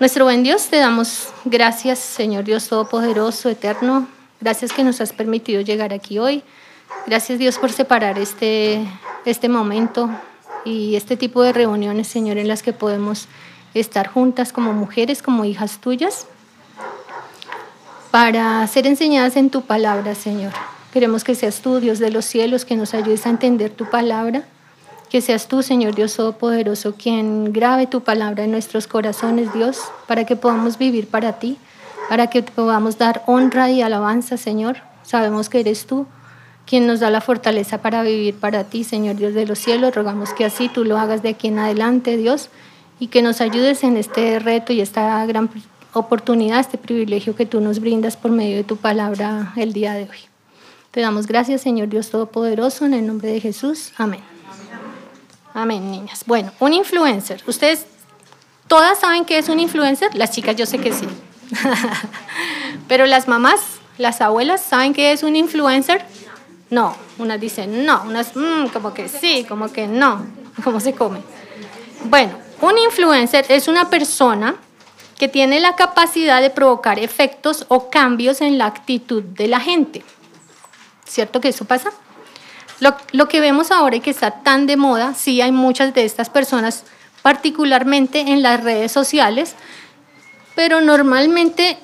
Nuestro buen Dios, te damos gracias, Señor Dios Todopoderoso, Eterno. Gracias que nos has permitido llegar aquí hoy. Gracias Dios por separar este, este momento y este tipo de reuniones, Señor, en las que podemos estar juntas como mujeres, como hijas tuyas, para ser enseñadas en tu palabra, Señor. Queremos que seas tú, Dios de los cielos, que nos ayudes a entender tu palabra que seas tú, Señor Dios Todopoderoso, quien grabe tu palabra en nuestros corazones, Dios, para que podamos vivir para ti, para que podamos dar honra y alabanza, Señor. Sabemos que eres tú quien nos da la fortaleza para vivir para ti, Señor Dios de los cielos. Rogamos que así tú lo hagas de aquí en adelante, Dios, y que nos ayudes en este reto y esta gran oportunidad, este privilegio que tú nos brindas por medio de tu palabra el día de hoy. Te damos gracias, Señor Dios Todopoderoso, en el nombre de Jesús. Amén. Amén, niñas. Bueno, un influencer. ¿Ustedes todas saben qué es un influencer? Las chicas yo sé que sí. Pero las mamás, las abuelas, ¿saben qué es un influencer? No, unas dicen no, unas mm, como que sí, como que no. ¿Cómo se come? Bueno, un influencer es una persona que tiene la capacidad de provocar efectos o cambios en la actitud de la gente. ¿Cierto que eso pasa? Lo, que vemos ahora y que está tan de moda, sí hay muchas de estas personas, particularmente en las redes sociales, pero normalmente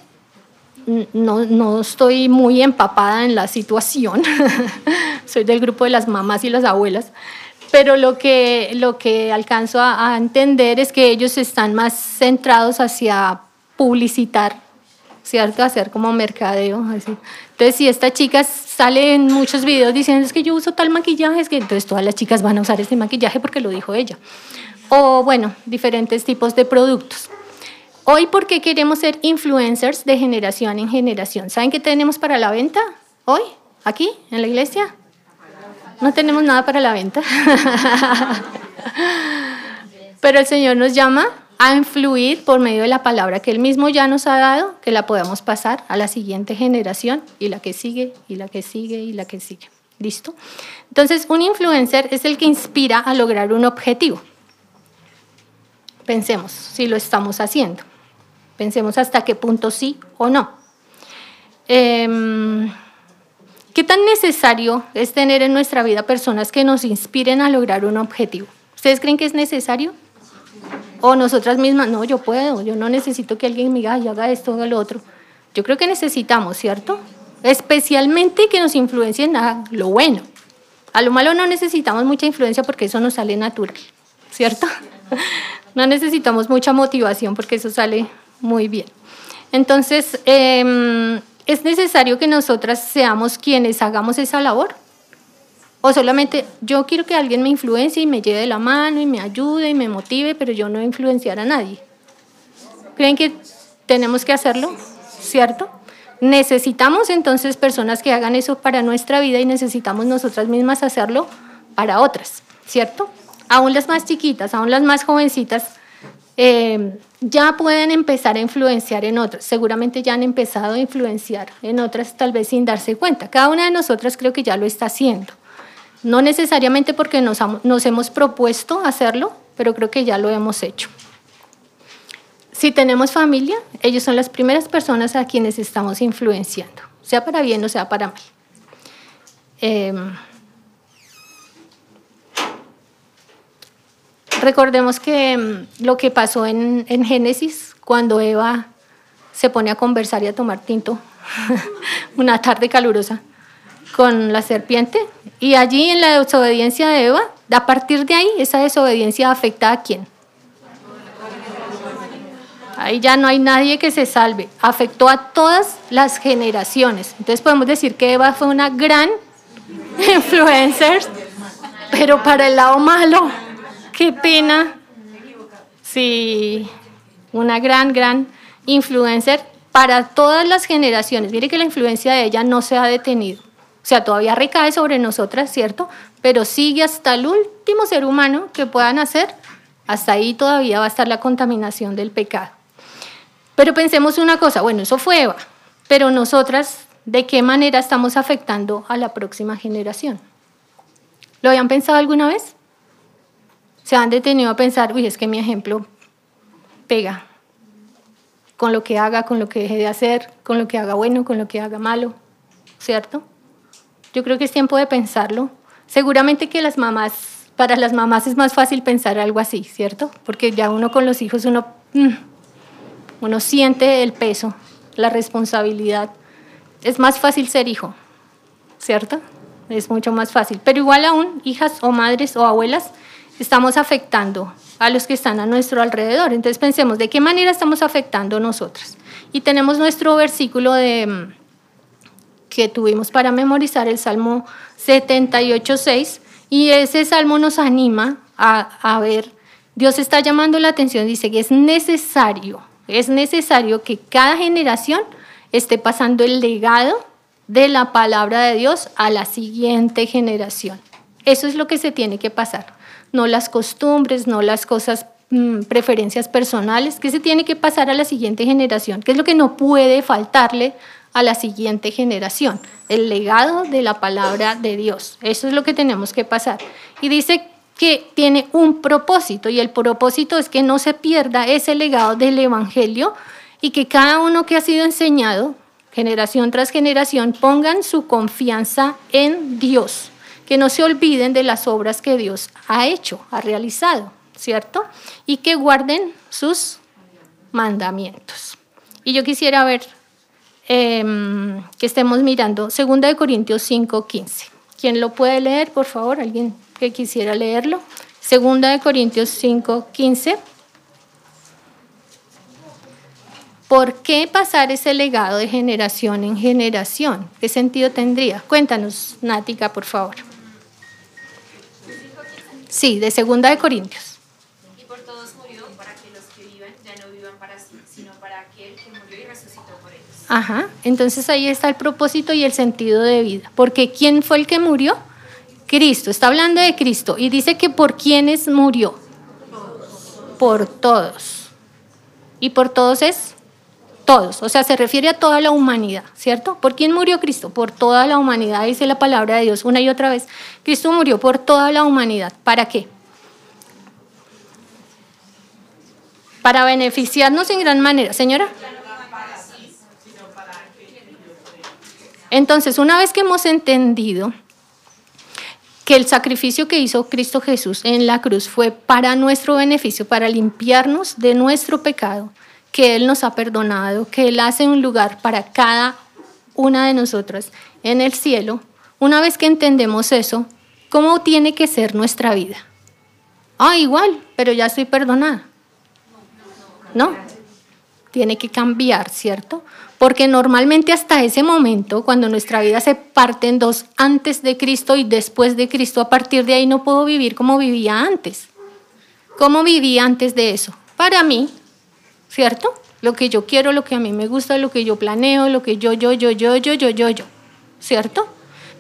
no, no, estoy muy empapada en la situación. Soy del grupo de las mamás y las abuelas. Pero lo que, lo que alcanzo a, a entender es que ellos están más centrados hacia publicitar ¿cierto? Hacer como mercadeo, así. Entonces, si esta chica sale en muchos videos diciendo es que yo uso tal maquillaje, es que entonces todas las chicas van a usar este maquillaje porque lo dijo ella. O bueno, diferentes tipos de productos. Hoy, ¿por qué queremos ser influencers de generación en generación? ¿Saben qué tenemos para la venta hoy, aquí, en la iglesia? No tenemos nada para la venta. Pero el Señor nos llama a influir por medio de la palabra que Él mismo ya nos ha dado, que la podamos pasar a la siguiente generación y la que sigue y la que sigue y la que sigue. ¿Listo? Entonces, un influencer es el que inspira a lograr un objetivo. Pensemos si lo estamos haciendo. Pensemos hasta qué punto sí o no. Em, ¿Qué tan necesario es tener en nuestra vida personas que nos inspiren a lograr un objetivo? ¿Ustedes creen que es necesario? O nosotras mismas, no, yo puedo, yo no necesito que alguien me diga, haga esto, haga lo otro. Yo creo que necesitamos, ¿cierto? Especialmente que nos influencien a lo bueno. A lo malo no necesitamos mucha influencia porque eso nos sale natural, ¿cierto? No necesitamos mucha motivación porque eso sale muy bien. Entonces, em, es necesario que nosotras seamos quienes hagamos esa labor. O solamente yo quiero que alguien me influencie y me lleve de la mano y me ayude y me motive, pero yo no influenciar a nadie. ¿Creen que tenemos que hacerlo? ¿Cierto? Necesitamos entonces personas que hagan eso para nuestra vida y necesitamos nosotras mismas hacerlo para otras, ¿cierto? Aún las más chiquitas, aún las más jovencitas, eh, ya pueden empezar a influenciar en otras. Seguramente ya han empezado a influenciar en otras, tal vez sin darse cuenta. Cada una de nosotras creo que ya lo está haciendo. No necesariamente porque nos, hemos propuesto hacerlo, pero creo que ya lo hemos hecho. Si tenemos familia, ellos son las primeras personas a quienes estamos influenciando, sea para bien o sea para mal. Em, recordemos que em, lo que pasó en, en, Génesis, cuando Eva se pone a conversar y a tomar tinto, una tarde calurosa, con la serpiente y allí en la desobediencia de Eva, a partir de ahí esa desobediencia afecta a quién. Ahí ya no hay nadie que se salve. Afectó a todas las generaciones. Entonces podemos decir que Eva fue una gran influencer, pero para el lado malo, qué pena. Sí, una gran, gran influencer para todas las generaciones. Mire que la influencia de ella no se ha detenido. O sea, todavía recae sobre nosotras, ¿cierto? Pero sigue hasta el último ser humano que puedan hacer, hasta ahí todavía va a estar la contaminación del pecado. Pero pensemos una cosa, bueno, eso fue Eva, pero nosotras, ¿de qué manera estamos afectando a la próxima generación? ¿Lo habían pensado alguna vez? ¿Se han detenido a pensar, uy, es que mi ejemplo pega? con lo que haga, con lo que deje de hacer, con lo que haga bueno, con lo que haga malo, ¿cierto? Yo creo que es tiempo de pensarlo. Seguramente que las mamás, para las mamás es más fácil pensar algo así, ¿cierto? Porque ya uno con los hijos, uno, mm, uno siente el peso, la responsabilidad. Es más fácil ser hijo, ¿cierto? Es mucho más fácil. Pero igual aún, hijas o madres o abuelas, estamos afectando a los que están a nuestro alrededor. Entonces pensemos, ¿de qué manera estamos afectando nosotras? Y tenemos nuestro versículo de, mm, que tuvimos para memorizar, el Salmo 78.6, y ese salmo nos anima a, a ver, Dios está llamando la atención, dice que es necesario, es necesario que cada generación esté pasando el legado de la palabra de Dios a la siguiente generación. Eso es lo que se tiene que pasar no las costumbres, no las cosas, mm, preferencias personales, que se tiene que pasar a la siguiente generación, que es lo que no puede faltarle a la siguiente generación, el legado de la palabra de Dios. Eso es lo que tenemos que pasar. Y dice que tiene un propósito y el propósito es que no se pierda ese legado del Evangelio y que cada uno que ha sido enseñado, generación tras generación, pongan su confianza en Dios que no se olviden de las obras que Dios ha hecho, ha realizado, ¿cierto? Y que guarden sus mandamientos. Y yo quisiera ver em, que estemos mirando 2 de Corintios 5, 15. ¿Quién lo puede leer, por favor? ¿Alguien que quisiera leerlo? 2 de Corintios 5, 15. ¿Por qué pasar ese legado de generación en generación? ¿Qué sentido tendría? Cuéntanos, Nática, por favor. Sí, de Segunda de Corintios. Y por todos murió para que los que viven ya no vivan para sí, sino para aquel que murió y resucitó por ellos. Ajá, entonces ahí está el propósito y el sentido de vida. Porque ¿quién fue el que murió? Cristo, está hablando de Cristo y dice que por quiénes murió. Por todos. Y por todos es todos, o sea, se refiere a toda la humanidad, ¿cierto? ¿Por quién murió Cristo? Por toda la humanidad, dice la palabra de Dios una y otra vez. Cristo murió por toda la humanidad. ¿Para qué? Para beneficiarnos en gran manera. Señora. Entonces, una vez que hemos entendido que el sacrificio que hizo Cristo Jesús en la cruz fue para nuestro beneficio, para limpiarnos de nuestro pecado, que Él nos ha perdonado, que Él hace un lugar para cada una de nosotras en el cielo, una vez que entendemos eso, ¿cómo tiene que ser nuestra vida? Ah, igual, pero ya estoy perdonada. No, tiene que cambiar, ¿cierto? Porque normalmente hasta ese momento, cuando nuestra vida se parte en dos, antes de Cristo y después de Cristo, a partir de ahí no puedo vivir como vivía antes. ¿Cómo vivía antes de eso? Para mí, ¿cierto? Lo que yo quiero, lo que a mí me gusta, lo que yo planeo, lo que yo, yo, yo, yo, yo, yo, yo, yo, ¿cierto?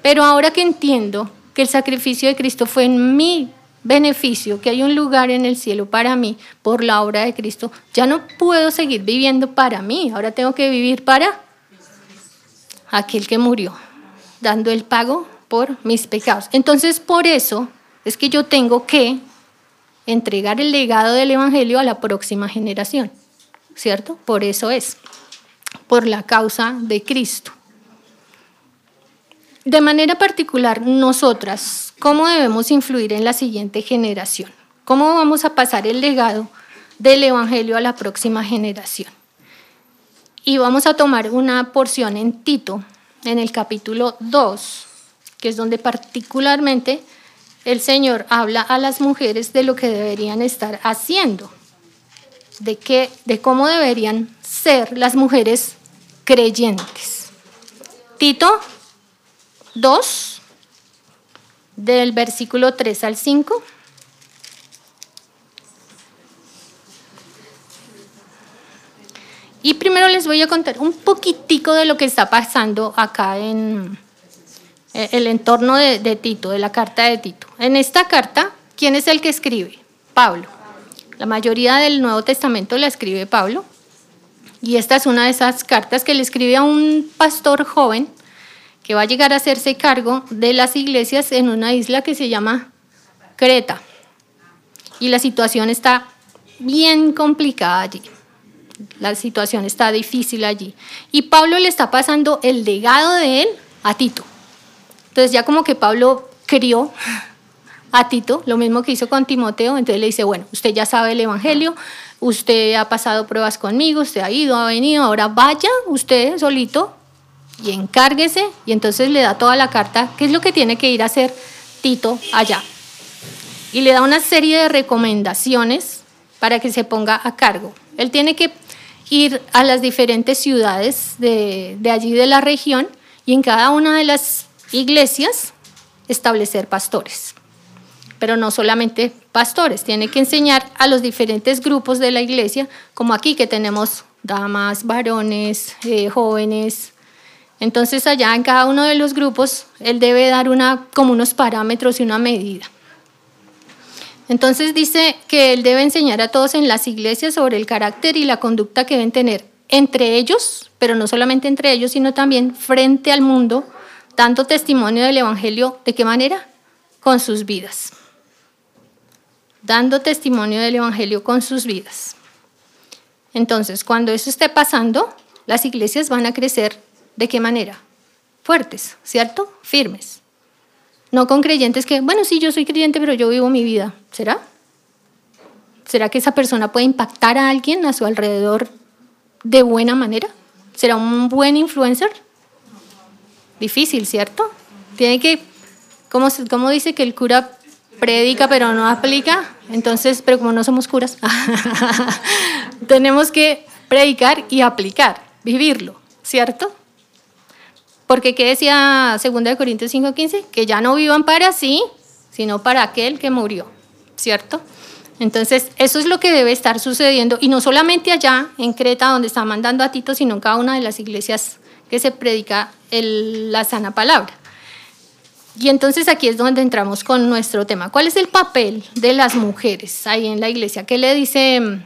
Pero ahora que entiendo que el sacrificio de Cristo fue en mi beneficio, que hay un lugar en el cielo para mí por la obra de Cristo, ya no puedo seguir viviendo para mí, ahora tengo que vivir para aquel que murió, dando el pago por mis pecados. Entonces, por eso es que yo tengo que entregar el legado del Evangelio a la próxima generación. ¿cierto? Por eso es, por la causa de Cristo. De manera particular, nosotras, ¿cómo debemos influir en la siguiente generación? ¿Cómo vamos a pasar el legado del Evangelio a la próxima generación? Y vamos a tomar una porción en Tito, en el capítulo 2, que es donde particularmente el Señor habla a las mujeres de lo que deberían estar haciendo de, qué, de cómo deberían ser las mujeres creyentes. Tito 2, del versículo 3 al 5. Y primero les voy a contar un poquitico de lo que está pasando acá en el entorno de, de Tito, de la carta de Tito. En esta carta, ¿quién es el que escribe? Pablo. La mayoría del Nuevo Testamento la escribe Pablo. Y esta es una de esas cartas que le escribe a un pastor joven que va a llegar a hacerse cargo de las iglesias en una isla que se llama Creta. Y la situación está bien complicada allí. La situación está difícil allí. Y Pablo le está pasando el legado de él a Tito. Entonces ya como que Pablo crió a Tito, lo mismo que hizo con Timoteo, entonces le dice, bueno, usted ya sabe el Evangelio, usted ha pasado pruebas conmigo, usted ha ido, ha venido, ahora vaya usted solito y encárguese y entonces le da toda la carta, qué es lo que tiene que ir a hacer Tito allá. Y le da una serie de recomendaciones para que se ponga a cargo. Él tiene que ir a las diferentes ciudades de, de allí de la región y en cada una de las iglesias establecer pastores. Pero no solamente pastores, tiene que enseñar a los diferentes grupos de la iglesia, como aquí que tenemos damas, varones, eh, jóvenes. Entonces allá en cada uno de los grupos él debe dar una, como unos parámetros y una medida. Entonces dice que él debe enseñar a todos en las iglesias sobre el carácter y la conducta que deben tener entre ellos, pero no solamente entre ellos, sino también frente al mundo, dando testimonio del Evangelio. ¿De qué manera? Con sus vidas. Dando testimonio del Evangelio con sus vidas. Entonces, cuando eso esté pasando, las iglesias van a crecer. ¿De qué manera? Fuertes, ¿cierto? Firmes. No con creyentes que, bueno, sí, yo soy creyente, pero yo vivo mi vida. ¿Será? ¿Será que esa persona puede impactar a alguien a su alrededor de buena manera? ¿Será un buen influencer? Difícil, ¿cierto? Tiene que, ¿cómo, dice que el cura predica pero no aplica? Entonces, pero como no somos curas, tenemos que predicar y aplicar, vivirlo, ¿cierto? Porque ¿qué decía 2 Corintios 5:15? Que ya no vivan para sí, sino para aquel que murió, ¿cierto? Entonces, eso es lo que debe estar sucediendo, y no solamente allá en Creta, donde está mandando a Tito, sino en cada una de las iglesias que se predica la sana palabra. Y entonces aquí es donde entramos con nuestro tema. ¿Cuál es el papel de las mujeres ahí en la iglesia? ¿Qué le dice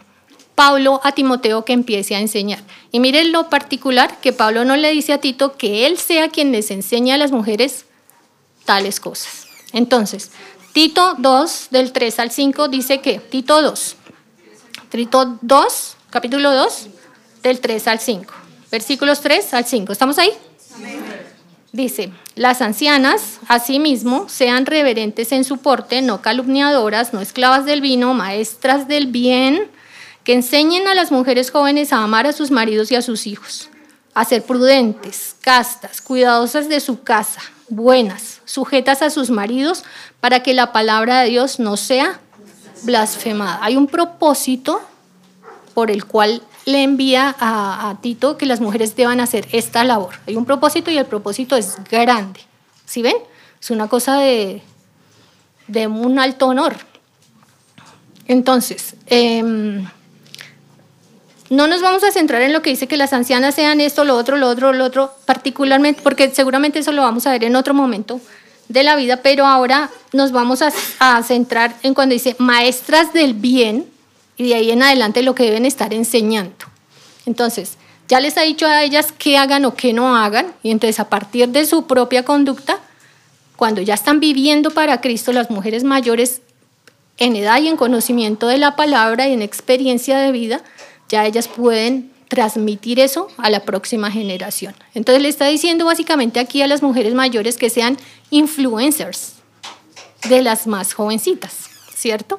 Pablo a Timoteo que empiece a enseñar. Y miren lo particular, que Pablo no le dice a Tito que él sea quien les enseñe a las mujeres tales cosas. Entonces, Tito 2, del 3 al 5, dice que, Tito 2, Tito 2, capítulo 2, del 3 al 5, versículos 3 al 5. ¿Estamos ahí? Dice, las ancianas, asimismo, sean reverentes en su porte, no calumniadoras, no esclavas del vino, maestras del bien, que enseñen a las mujeres jóvenes a amar a sus maridos y a sus hijos, a ser prudentes, castas, cuidadosas de su casa, buenas, sujetas a sus maridos, para que la palabra de Dios no sea blasfemada. Hay un propósito por el cual le envía a, Tito que las mujeres deban hacer esta labor. Hay un propósito y el propósito es grande. ¿Sí ven? Es una cosa de, un alto honor. Entonces, eh, no nos vamos a centrar en lo que dice que las ancianas sean esto, lo otro, lo otro, lo otro, particularmente, porque seguramente eso lo vamos a ver en otro momento de la vida, pero ahora nos vamos a, centrar en cuando dice maestras del bien y de ahí en adelante lo que deben estar enseñando. Entonces, ya les ha dicho a ellas qué hagan o qué no hagan, y entonces a partir de su propia conducta, cuando ya están viviendo para Cristo, las mujeres mayores en edad y en conocimiento de la palabra y en experiencia de vida, ya ellas pueden transmitir eso a la próxima generación. Entonces le está diciendo básicamente aquí a las mujeres mayores que sean influencers de las más jovencitas, ¿cierto?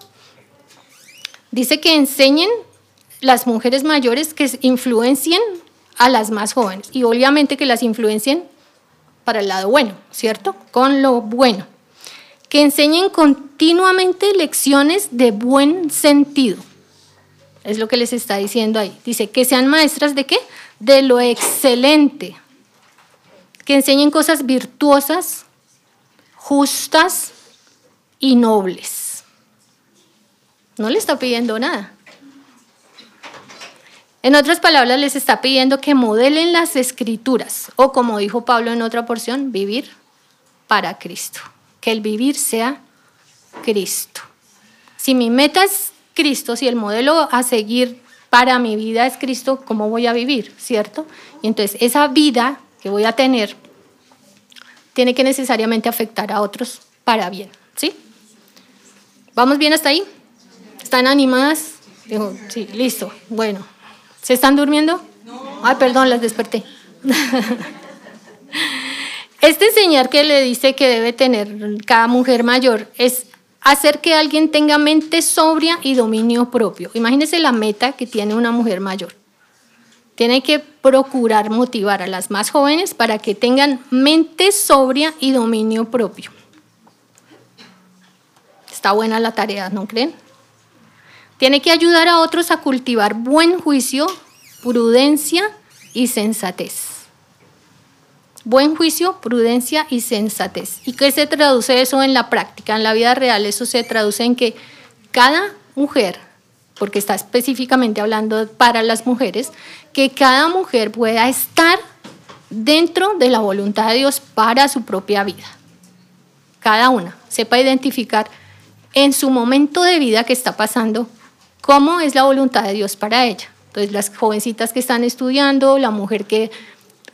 Dice que enseñen las mujeres mayores que influencien a las más jóvenes y obviamente que las influencien para el lado bueno, ¿cierto? Con lo bueno. Que enseñen continuamente lecciones de buen sentido es lo que les está diciendo ahí. Dice, que sean maestras de qué? De lo excelente. Que enseñen cosas virtuosas, justas y nobles. No le está pidiendo nada. En otras palabras, les está pidiendo que modelen las escrituras, o como dijo Pablo en otra porción, vivir para Cristo. Que el vivir sea Cristo. Si mi meta es Cristo, si el modelo a seguir para mi vida es Cristo, ¿cómo voy a vivir? ¿Cierto? Y entonces esa vida que voy a tener tiene que necesariamente afectar a otros para bien, ¿sí? ¿Vamos bien hasta ahí? ¿Están animadas? Sí, listo, bueno, ¿Se están durmiendo? Ay, perdón, las desperté. Este enseñar que le dice que debe tener cada mujer mayor es hacer que alguien tenga mente sobria y dominio propio. Imagínese la meta que tiene una mujer mayor. Tiene que procurar motivar a las más jóvenes para que tengan mente sobria y dominio propio. Está buena la tarea, ¿no creen? Tiene que ayudar a otros a cultivar buen juicio, prudencia y sensatez. Buen juicio, prudencia y sensatez. ¿Y qué se traduce eso en la práctica? En la vida real eso se traduce en que cada mujer, porque está específicamente hablando para las mujeres, que cada mujer pueda estar dentro de la voluntad de Dios para su propia vida. Cada una sepa identificar en su momento de vida que está pasando cómo es la voluntad de Dios para ella. Entonces las jovencitas que están estudiando, la mujer que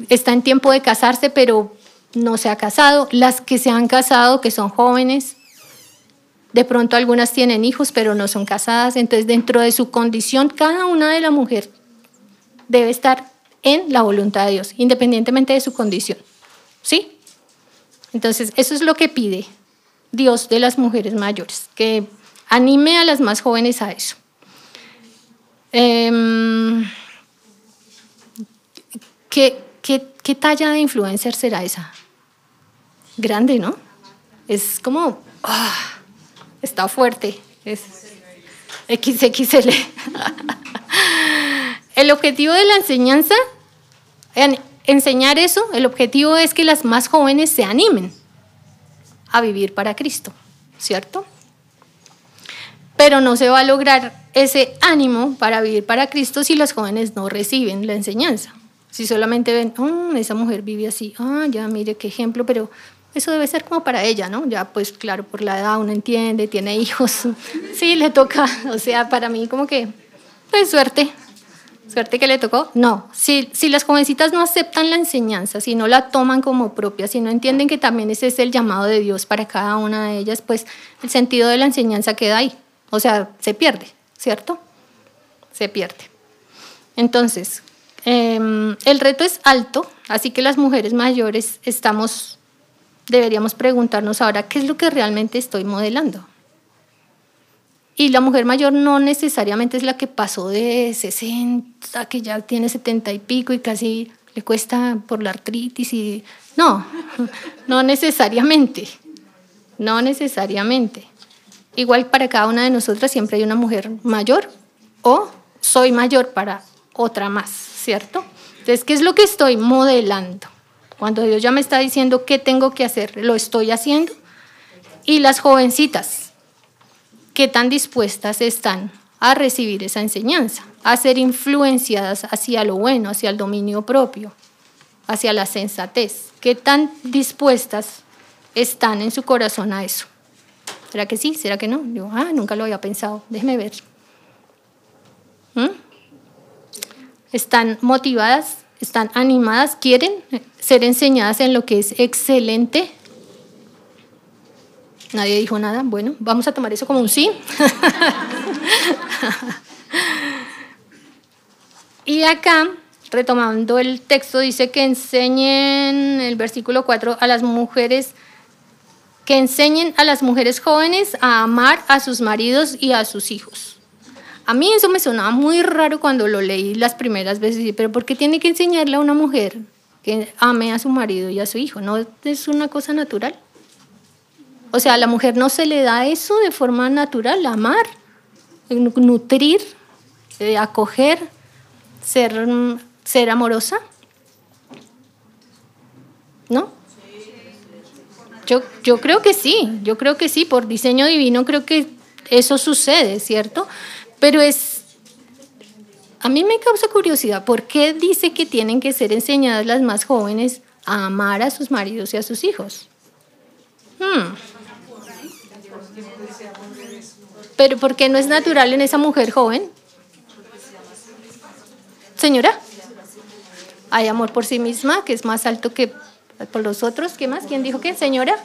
está en tiempo de casarse, pero no se ha casado, las que se han casado, que son jóvenes, de pronto algunas tienen hijos, pero no son casadas, entonces dentro de su condición, cada una de la mujer debe estar en la voluntad de Dios, independientemente de su condición. ¿Sí? Entonces, eso es lo que pide Dios de las mujeres mayores, que anime a las más jóvenes a eso. Eh, que ¿Qué, talla de influencer será esa? Grande, ¿no? Es como, ah, está fuerte. Es XXL. el objetivo de la enseñanza, enseñar eso, el objetivo es que las más jóvenes se animen a vivir para Cristo, ¿cierto? Pero no se va a lograr ese ánimo para vivir para Cristo si las jóvenes no reciben la enseñanza. Si solamente ven, oh, esa mujer vive así, ah, ya mire qué ejemplo, pero eso debe ser como para ella, ¿no? Ya pues claro, por la edad uno entiende, tiene hijos, sí, le toca, o sea, para mí como que, pues suerte, suerte que le tocó. No, si, si las jovencitas no aceptan la enseñanza, si no la toman como propia, si no entienden que también ese es el llamado de Dios para cada una de ellas, pues el sentido de la enseñanza queda ahí, o sea, se pierde, ¿cierto? Se pierde. Entonces, Em, el reto es alto, así que las mujeres mayores estamos, deberíamos preguntarnos ahora qué es lo que realmente estoy modelando. Y la mujer mayor no necesariamente es la que pasó de 60, que ya tiene 70 y pico y casi le cuesta por la artritis y no, no necesariamente. No necesariamente. Igual para cada una de nosotras siempre hay una mujer mayor o soy mayor para otra más. ¿Cierto? Entonces, ¿qué es lo que estoy modelando? Cuando Dios ya me está diciendo qué tengo que hacer, lo estoy haciendo. Y las jovencitas, ¿qué tan dispuestas están a recibir esa enseñanza? A ser influenciadas hacia lo bueno, hacia el dominio propio, hacia la sensatez. ¿Qué tan dispuestas están en su corazón a eso? ¿Será que sí? ¿Será que no? Yo, ah, nunca lo había pensado. Déjeme ver. ¿Mm? Están motivadas, están animadas, quieren ser enseñadas en lo que es excelente. Nadie dijo nada. Bueno, vamos a tomar eso como un sí. y acá, retomando el texto, dice que enseñen, el versículo 4, a las mujeres, que enseñen a las mujeres jóvenes a amar a sus maridos y a sus hijos. A mí eso me sonaba muy raro cuando lo leí las primeras veces, pero ¿por qué tiene que enseñarle a una mujer que ame a su marido y a su hijo? ¿No es una cosa natural? O sea, a la mujer no se le da eso de forma natural, amar, nutrir, eh, acoger, ser, ser amorosa. ¿No? Yo, yo creo que sí, yo creo que sí, por diseño divino creo que eso sucede, ¿cierto? Pero es, a mí me causa curiosidad, ¿por qué dice que tienen que ser enseñadas las más jóvenes a amar a sus maridos y a sus hijos? Hmm. Pero ¿por qué no es natural en esa mujer joven? Señora, hay amor por sí misma, que es más alto que por los otros. ¿Qué más? ¿Quién dijo qué? Señora.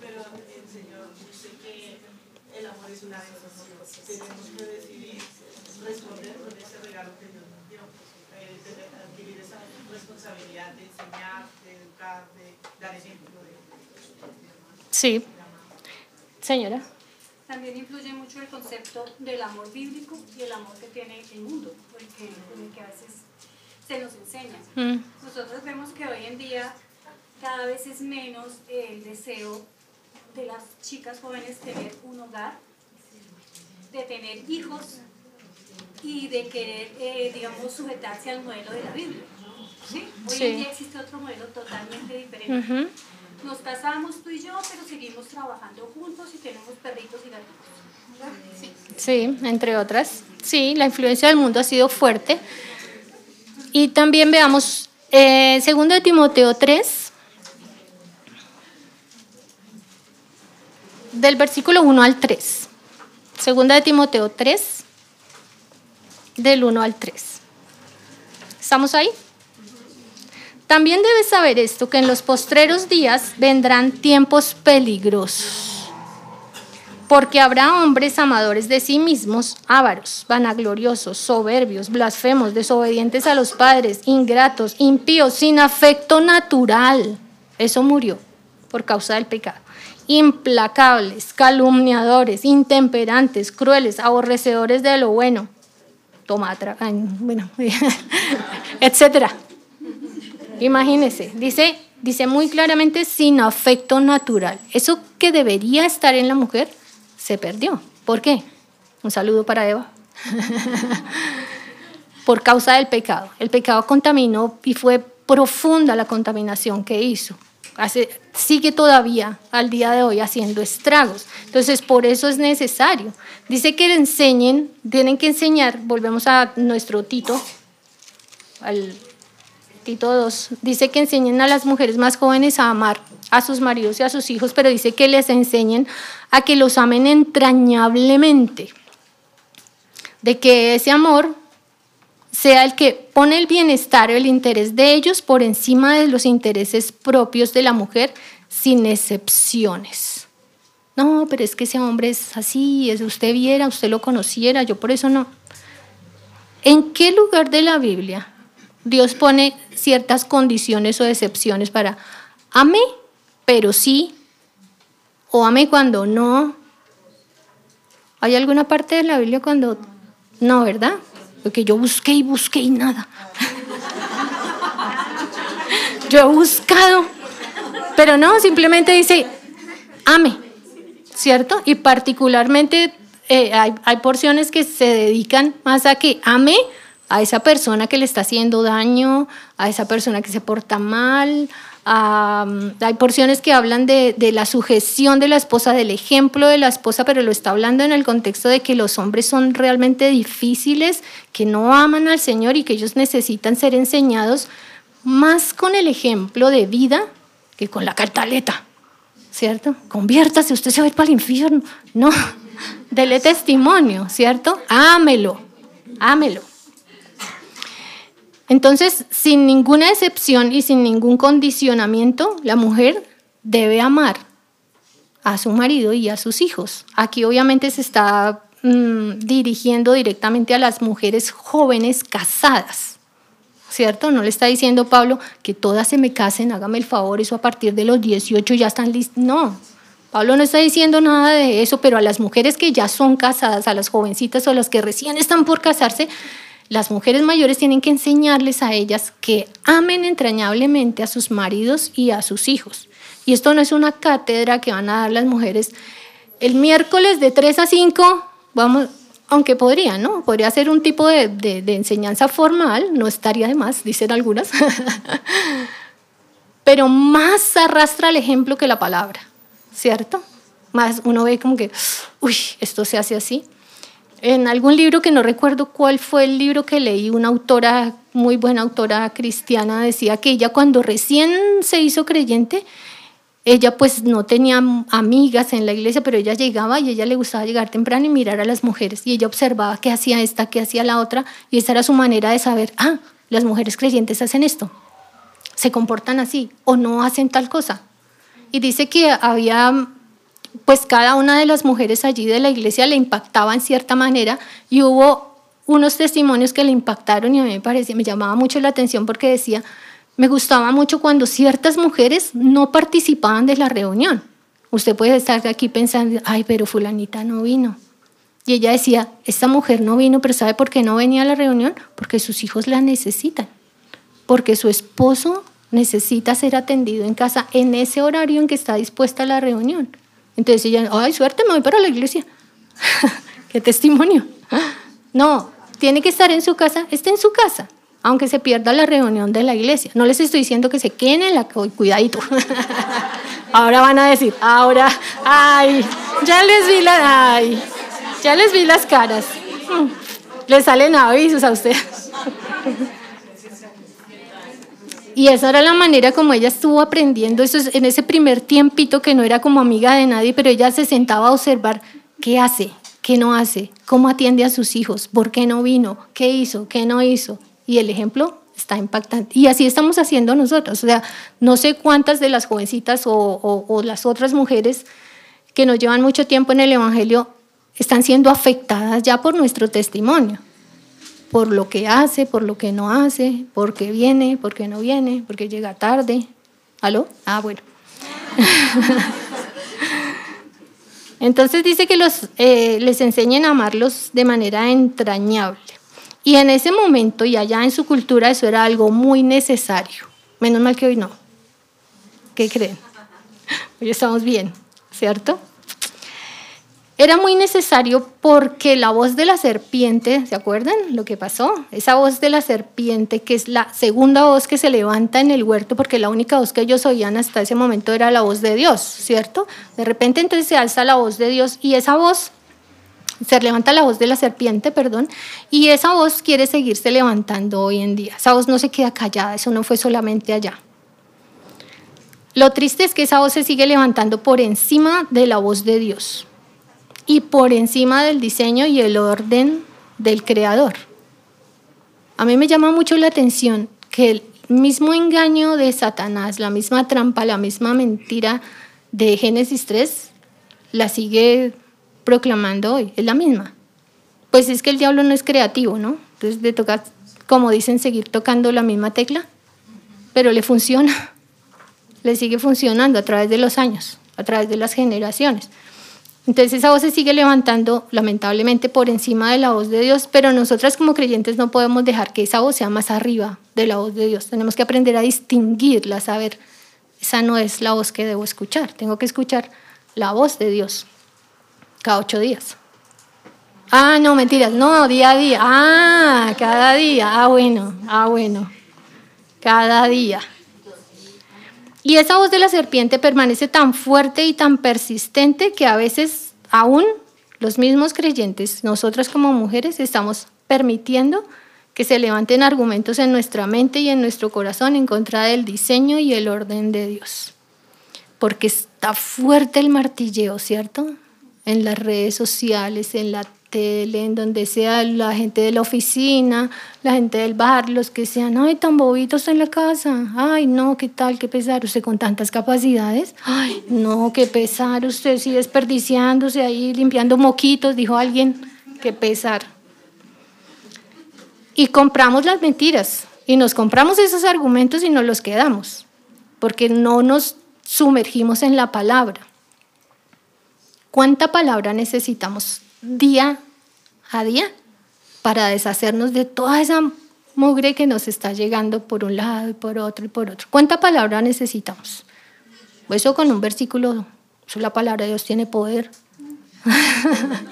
pero el Señor dice que el amor es una de esas cosas. Tenemos que decidir responder con ese regalo que Dios nos dio. Eh, adquirir esa responsabilidad de enseñar, de educar, de dar ejemplo. De, sí. Señora. También influye mucho el concepto del amor bíblico y el amor que tiene el mundo, porque el que a veces se nos enseña. Mm. Nosotros vemos que hoy en día cada vez es menos el deseo de las chicas jóvenes tener un hogar, de tener hijos y de querer, eh, digamos, sujetarse al modelo de la Biblia. ¿Sí? Hoy en día existe otro modelo totalmente diferente. Nos casamos tú y yo, pero seguimos trabajando juntos y tenemos perritos y gatitos. Sí, entre otras. Sí, la influencia del mundo ha sido fuerte. Y también veamos, eh, segundo de Timoteo 3, del versículo 1 al 3. Segunda de Timoteo 3, del 1 al 3. ¿Estamos ahí? También debes saber esto, que en los postreros días vendrán tiempos peligrosos, porque habrá hombres amadores de sí mismos, ávaros, vanagloriosos, soberbios, blasfemos, desobedientes a los padres, ingratos, impíos, sin afecto natural. Eso murió por causa del pecado implacables, calumniadores, intemperantes, crueles, aborrecedores de lo bueno, tomatra, bueno, etcétera. Imagínese, dice, dice muy claramente sin afecto natural. Eso que debería estar en la mujer se perdió. ¿Por qué? Un saludo para Eva. Por causa del pecado. El pecado contaminó y fue profunda la contaminación que hizo sigue todavía al día de hoy haciendo estragos. Entonces, por eso es necesario. Dice que le enseñen, tienen que enseñar, volvemos a nuestro Tito, al Tito 2, dice que enseñen a las mujeres más jóvenes a amar a sus maridos y a sus hijos, pero dice que les enseñen a que los amen entrañablemente, de que ese amor sea el que pone el bienestar o el interés de ellos por encima de los intereses propios de la mujer, sin excepciones. No, pero es que ese hombre es así, es usted viera, usted lo conociera, yo por eso no. ¿En qué lugar de la Biblia Dios pone ciertas condiciones o excepciones para ame, pero sí, o ame cuando no? ¿Hay alguna parte de la Biblia cuando no, verdad? Porque yo busqué y busqué y nada. Yo he buscado, pero no, simplemente dice, ame, ¿cierto? Y particularmente eh, hay, hay porciones que se dedican más a que ame a esa persona que le está haciendo daño, a esa persona que se porta mal, hay porciones que hablan de, la sujeción de la esposa, del ejemplo de la esposa, pero lo está hablando en el contexto de que los hombres son realmente difíciles, que no aman al Señor y que ellos necesitan ser enseñados más con el ejemplo de vida que con la cartaleta, ¿cierto? Conviértase, usted se va a ir para el infierno. No, dele testimonio, ¿cierto? Ámelo, ámelo. Entonces, sin ninguna excepción y sin ningún condicionamiento, la mujer debe amar a su marido y a sus hijos. Aquí obviamente se está mm, dirigiendo directamente a las mujeres jóvenes casadas, ¿cierto? No le está diciendo Pablo que todas se me casen, hágame el favor, eso a partir de los 18 ya están listas. No, Pablo no está diciendo nada de eso, pero a las mujeres que ya son casadas, a las jovencitas o a las que recién están por casarse, las mujeres mayores tienen que enseñarles a ellas que amen entrañablemente a sus maridos y a sus hijos. Y esto no es una cátedra que van a dar las mujeres el miércoles de 3 a 5, vamos, aunque podría, ¿no? Podría ser un tipo de, de enseñanza formal, no estaría de más, dicen algunas, pero más arrastra el ejemplo que la palabra, ¿cierto? Más uno ve como que, uy, esto se hace así en algún libro que no recuerdo cuál fue el libro que leí, una autora, muy buena autora cristiana, decía que ella cuando recién se hizo creyente, ella pues no tenía amigas en la iglesia, pero ella llegaba y ella le gustaba llegar temprano y mirar a las mujeres y ella observaba qué hacía esta, qué hacía la otra y esa era su manera de saber, ah, las mujeres creyentes hacen esto. se comportan así o no hacen tal cosa. Y dice que había, pues cada una de las mujeres allí de la iglesia le impactaba en cierta manera y hubo unos testimonios que le impactaron y a mí me parecía, me llamaba mucho la atención porque decía, me gustaba mucho cuando ciertas mujeres no participaban de la reunión. Usted puede estar aquí pensando, ay, pero fulanita no vino. Y ella decía, esta mujer no vino, pero ¿sabe por qué no venía a la reunión? Porque sus hijos la necesitan. Porque su esposo necesita ser atendido en casa en ese horario en que está dispuesta la reunión. Entonces ella, ay, suerte, me voy para la iglesia. ¡Qué testimonio! No, tiene que estar en su casa, está en su casa, aunque se pierda la reunión de la iglesia. No les estoy diciendo que se queden en la... Cuidadito. ahora van a decir, ahora, ay, ya les vi la... Ay, ya les vi las caras. Les salen avisos a ustedes. Y esa era la manera como ella estuvo aprendiendo eso en ese primer tiempito que no era como amiga de nadie, pero ella se sentaba a observar qué hace, qué no hace, cómo atiende a sus hijos, por qué no vino, qué hizo, qué no hizo. Y el ejemplo está impactante. Y así estamos haciendo nosotros. O sea, no sé cuántas de las jovencitas o, o las otras mujeres que nos llevan mucho tiempo en el Evangelio están siendo afectadas ya por nuestro testimonio por lo que hace, por lo que no hace, por qué viene, por qué no viene, por qué llega tarde. ¿Aló? Ah, bueno. Entonces dice que los, eh, les enseñen a amarlos de manera entrañable. Y en ese momento y allá en su cultura eso era algo muy necesario. Menos mal que hoy no. ¿Qué creen? Hoy estamos bien, ¿cierto? Era muy necesario porque la voz de la serpiente, ¿se acuerdan lo que pasó? Esa voz de la serpiente, que es la segunda voz que se levanta en el huerto, porque la única voz que ellos oían hasta ese momento era la voz de Dios, ¿cierto? De repente entonces se alza la voz de Dios y esa voz, se levanta la voz de la serpiente, perdón, y esa voz quiere seguirse levantando hoy en día. Esa voz no se queda callada, eso no fue solamente allá. Lo triste es que esa voz se sigue levantando por encima de la voz de Dios y por encima del diseño y el orden del creador. A mí me llama mucho la atención que el mismo engaño de Satanás, la misma trampa, la misma mentira de Génesis 3, la sigue proclamando hoy, es la misma. Pues es que el diablo no es creativo, ¿no? Entonces le toca, como dicen, seguir tocando la misma tecla, pero le funciona, le sigue funcionando a través de los años, a través de las generaciones. Entonces esa voz se sigue levantando lamentablemente por encima de la voz de Dios, pero nosotras como creyentes no podemos dejar que esa voz sea más arriba de la voz de Dios. Tenemos que aprender a distinguirla, saber, esa no es la voz que debo escuchar, tengo que escuchar la voz de Dios cada ocho días. Ah, no, mentiras, no, día a día. Ah, cada día. Ah, bueno, ah, bueno. Cada día. Y esa voz de la serpiente permanece tan fuerte y tan persistente que a veces aún los mismos creyentes, nosotras como mujeres, estamos permitiendo que se levanten argumentos en nuestra mente y en nuestro corazón en contra del diseño y el orden de Dios. Porque está fuerte el martilleo, ¿cierto? En las redes sociales, en la tele, en donde sea la gente de la oficina, la gente del bar, los que sean, ay, tan bobitos en la casa, ay, no, qué tal, qué pesar, usted con tantas capacidades, ay, no, qué pesar, usted sigue desperdiciándose ahí, limpiando moquitos, dijo alguien, qué pesar. Y compramos las mentiras, y nos compramos esos argumentos y nos los quedamos, porque no nos sumergimos en la palabra. ¿Cuánta palabra necesitamos día a día para deshacernos de toda esa mugre que nos está llegando por un lado y por otro y por otro. ¿Cuánta palabra necesitamos? Eso con un versículo, eso la palabra de Dios tiene poder.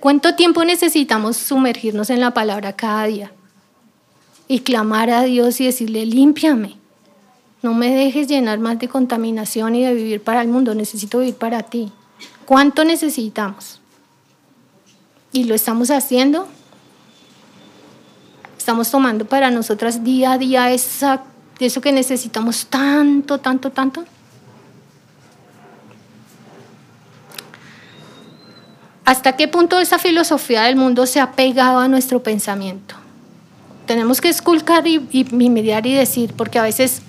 ¿Cuánto tiempo necesitamos sumergirnos en la palabra cada día? Y clamar a Dios y decirle, límpiame. No me dejes llenar más de contaminación y de vivir para el mundo, necesito vivir para ti. ¿Cuánto necesitamos? Y lo estamos haciendo. Estamos tomando para nosotras día a día eso que necesitamos tanto, tanto, tanto. ¿Hasta qué punto esa filosofía del mundo se ha pegado a nuestro pensamiento? tenemos que esculcar y, y, y y decir, porque a veces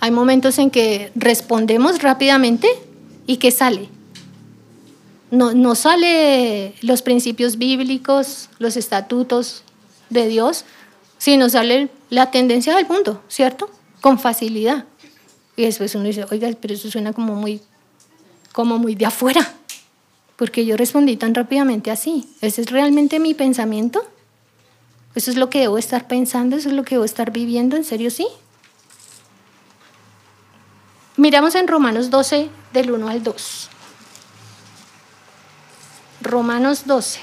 hay momentos en que respondemos rápidamente y que sale. No, no sale los principios bíblicos, los estatutos de Dios, sino sale la tendencia del mundo, ¿cierto? Con facilidad. Y después uno dice, oiga, pero eso suena como muy, como muy de afuera, porque yo respondí tan rápidamente así. ¿Ese es realmente mi pensamiento? ¿Eso es lo que debo estar pensando? ¿Eso es lo que debo estar viviendo? ¿En serio sí? Miramos en Romanos 12, del 1 al 2. Romanos 12.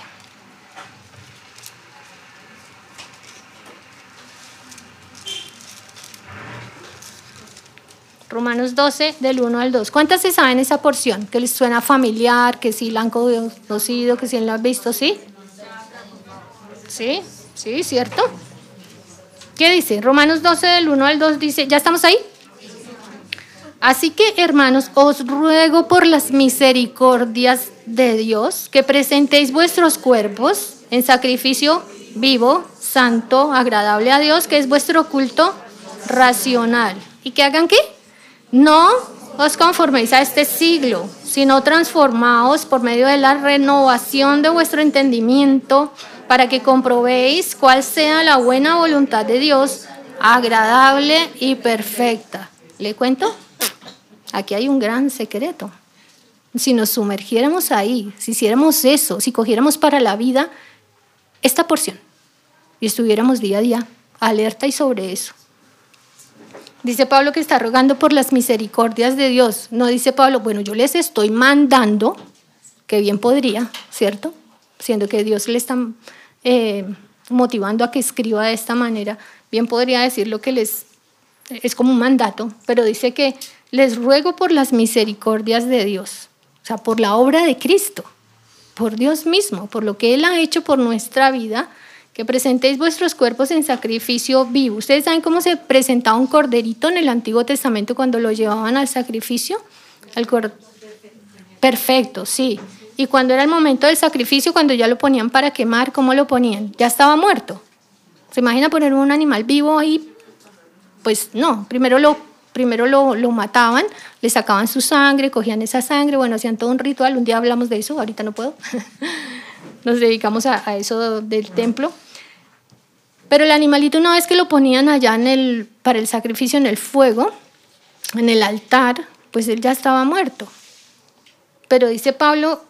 Romanos 12, del 1 al 2. ¿Cuántas se saben esa porción? ¿Que les suena familiar? ¿Que sí la han conocido? ¿Que sí la han visto? ¿Sí? ¿Sí? ¿Sí? ¿Cierto? ¿Qué dice? Romanos 12, del 1 al 2 dice, ¿ya estamos ahí? Así que, hermanos, os ruego por las misericordias de Dios que presentéis vuestros cuerpos en sacrificio vivo, santo, agradable a Dios, que es vuestro culto racional. ¿Y que hagan qué? No os conforméis a este siglo, sino transformaos por medio de la renovación de vuestro entendimiento para que comprobéis cuál sea la buena voluntad de Dios, agradable y perfecta. ¿Le cuento? Aquí hay un gran secreto. Si nos sumergiéramos ahí, si hiciéramos eso, si cogiéramos para la vida esta porción y estuviéramos día a día alerta y sobre eso, Dice Pablo que está rogando por las misericordias de Dios. No dice Pablo, bueno, yo les estoy mandando, que bien podría, ¿cierto? Siendo que Dios le está eh, motivando a que escriba de esta manera, bien podría decir lo que les es como un mandato, pero dice que les ruego por las misericordias de Dios, o sea, por la obra de Cristo, por Dios mismo, por lo que Él ha hecho por nuestra vida que presentéis vuestros cuerpos en sacrificio vivo. ¿Ustedes saben cómo se presentaba un corderito en el Antiguo Testamento cuando lo llevaban al sacrificio? El Perfecto, sí. Y cuando era el momento del sacrificio, cuando ya lo ponían para quemar, ¿cómo lo ponían? Ya estaba muerto. ¿Se imagina poner un animal vivo ahí? Pues no, primero lo, primero lo, lo mataban, le sacaban su sangre, cogían esa sangre, bueno, hacían todo un ritual, un día hablamos de eso, ahorita no puedo. Nos dedicamos a, a eso del templo. Pero el animalito una vez que lo ponían allá en el, para el sacrificio en el fuego, en el altar, pues él ya estaba muerto. Pero dice Pablo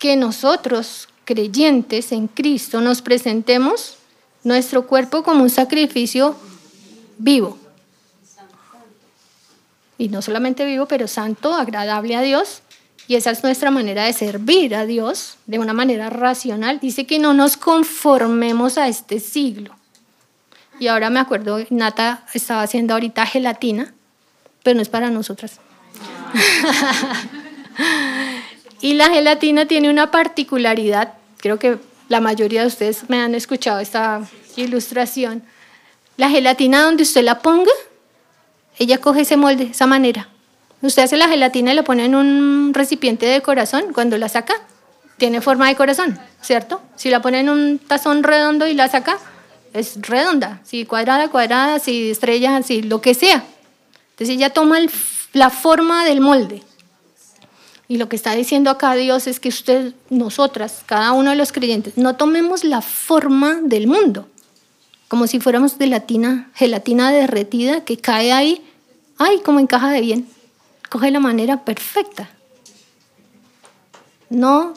que nosotros, creyentes en Cristo, nos presentemos nuestro cuerpo como un sacrificio vivo. Y no solamente vivo, pero santo, agradable a Dios. Y esa es nuestra manera de servir a Dios de una manera racional. Dice que no nos conformemos a este siglo. Y ahora me acuerdo, Nata estaba haciendo ahorita gelatina, pero no es para nosotras. y la gelatina tiene una particularidad, creo que la mayoría de ustedes me han escuchado esta ilustración. La gelatina donde usted la ponga, ella coge ese molde, esa manera. Usted hace la gelatina y la pone en un recipiente de corazón, cuando la saca, tiene forma de corazón, ¿cierto? Si la pone en un tazón redondo y la saca, es redonda, si cuadrada, cuadrada, si estrella, si lo que sea. Entonces ella toma la forma del molde. Y lo que está diciendo acá Dios es que usted, nosotras, cada uno de los creyentes, no tomemos la forma del mundo, como si fuéramos de latina, gelatina derretida que cae ahí, ay, como encaja de bien, coge la manera perfecta. No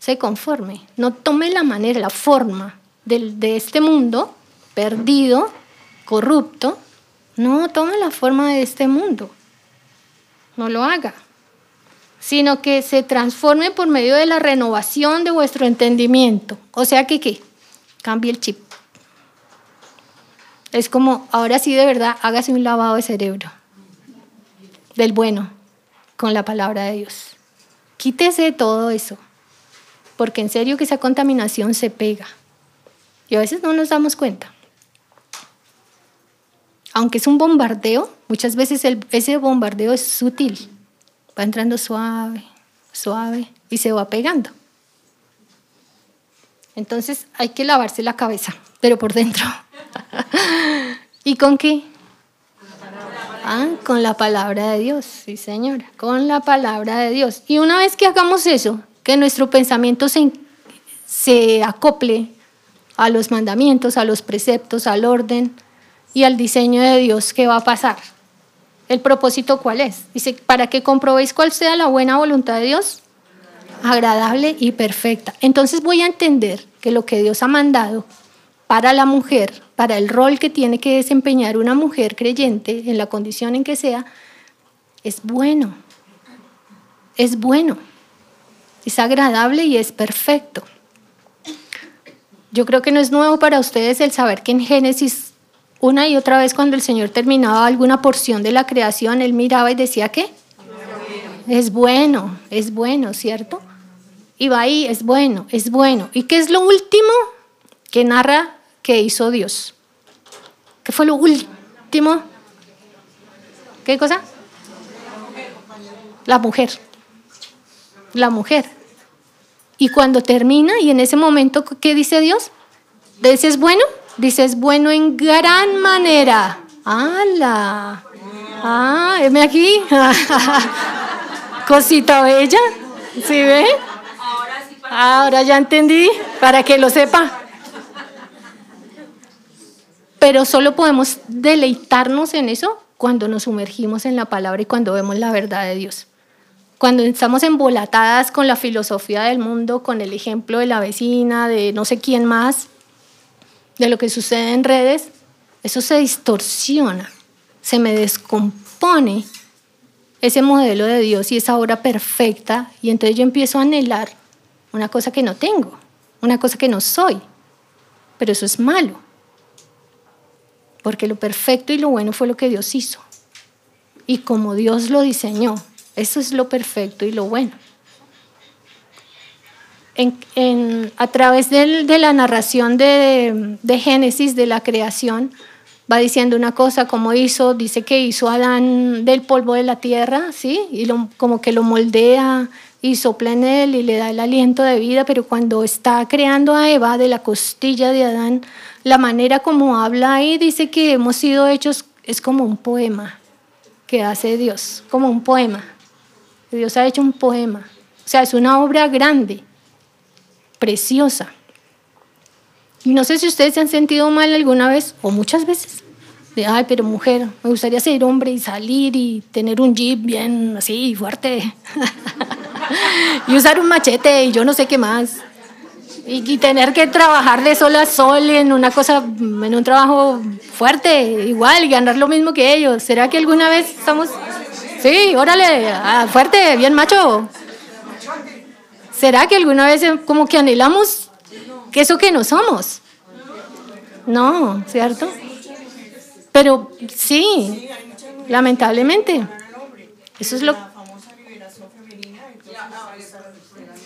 se conforme, no tome la manera, la forma de este mundo perdido, corrupto, no tome la forma de este mundo. No lo haga. Sino que se transforme por medio de la renovación de vuestro entendimiento. O sea que, ¿qué? Cambie el chip. Es como, ahora sí de verdad, hágase un lavado de cerebro. Del bueno, con la palabra de Dios. Quítese todo eso. Porque en serio que esa contaminación se pega. Y a veces no nos damos cuenta. Aunque es un bombardeo, muchas veces ese bombardeo es sutil. Va entrando suave, suave y se va pegando. Entonces hay que lavarse la cabeza, pero por dentro. ¿Y con qué? Ah, con la palabra de Dios, sí señora, con la palabra de Dios. Y una vez que hagamos eso, que nuestro pensamiento se, se acople a los mandamientos, a los preceptos, al orden y al diseño de Dios, ¿qué va a pasar? ¿El propósito cuál es? Dice, para que comprobéis cuál sea la buena voluntad de Dios, agradable y perfecta. Entonces voy a entender que lo que Dios ha mandado para la mujer para el rol que tiene que desempeñar una mujer creyente en la condición en que sea, es bueno. Es bueno. Es agradable y es perfecto. Yo creo que no es nuevo para ustedes el saber que en Génesis, una y otra vez cuando el Señor terminaba alguna porción de la creación, Él miraba y decía que es bueno, es bueno, ¿cierto? Y va ahí, es bueno, es bueno. ¿Y qué es lo último que narra que hizo Dios. ¿Qué fue lo último? ¿Qué cosa? La mujer. La mujer. Y cuando termina, y en ese momento, ¿qué dice Dios? ¿Dice es bueno? Dice es bueno en gran manera. ¡Hala! Ah, heme aquí. Cosita bella. ¿Sí ve? Ahora ya entendí, para que lo sepa pero solo podemos deleitarnos en eso cuando nos sumergimos en la palabra y cuando vemos la verdad de Dios. Cuando estamos embolatadas con la filosofía del mundo, con el ejemplo de la vecina, de no sé quién más, de lo que sucede en redes, eso se distorsiona, se me descompone ese modelo de Dios y esa obra perfecta, y entonces yo empiezo a anhelar una cosa que no tengo, una cosa que no soy, pero eso es malo porque lo perfecto y lo bueno fue lo que Dios hizo. Y como Dios lo diseñó, eso es lo perfecto y lo bueno. a través de, la narración de, Génesis, de la creación, va diciendo una cosa, como hizo, dice que hizo Adán del polvo de la tierra, ¿sí? Y como que lo moldea y sopla en él y le da el aliento de vida, pero cuando está creando a Eva de la costilla de Adán, la manera como habla ahí dice que hemos sido hechos, es como un poema que hace Dios, como un poema. Dios ha hecho un poema. O sea, es una obra grande, preciosa. Y no sé si ustedes se han sentido mal alguna vez o muchas veces. De, ay, pero mujer, me gustaría ser hombre y salir y tener un jeep bien así, fuerte. y usar un machete y yo no sé qué más. Y, tener que trabajar de sol a sol en una cosa, en un trabajo fuerte, igual, y ganar lo mismo que ellos. ¿Será que alguna vez estamos... Sí, órale, fuerte, bien macho. ¿Será que alguna vez como que anhelamos que eso que no somos? No, ¿cierto? Pero sí, lamentablemente. Eso es lo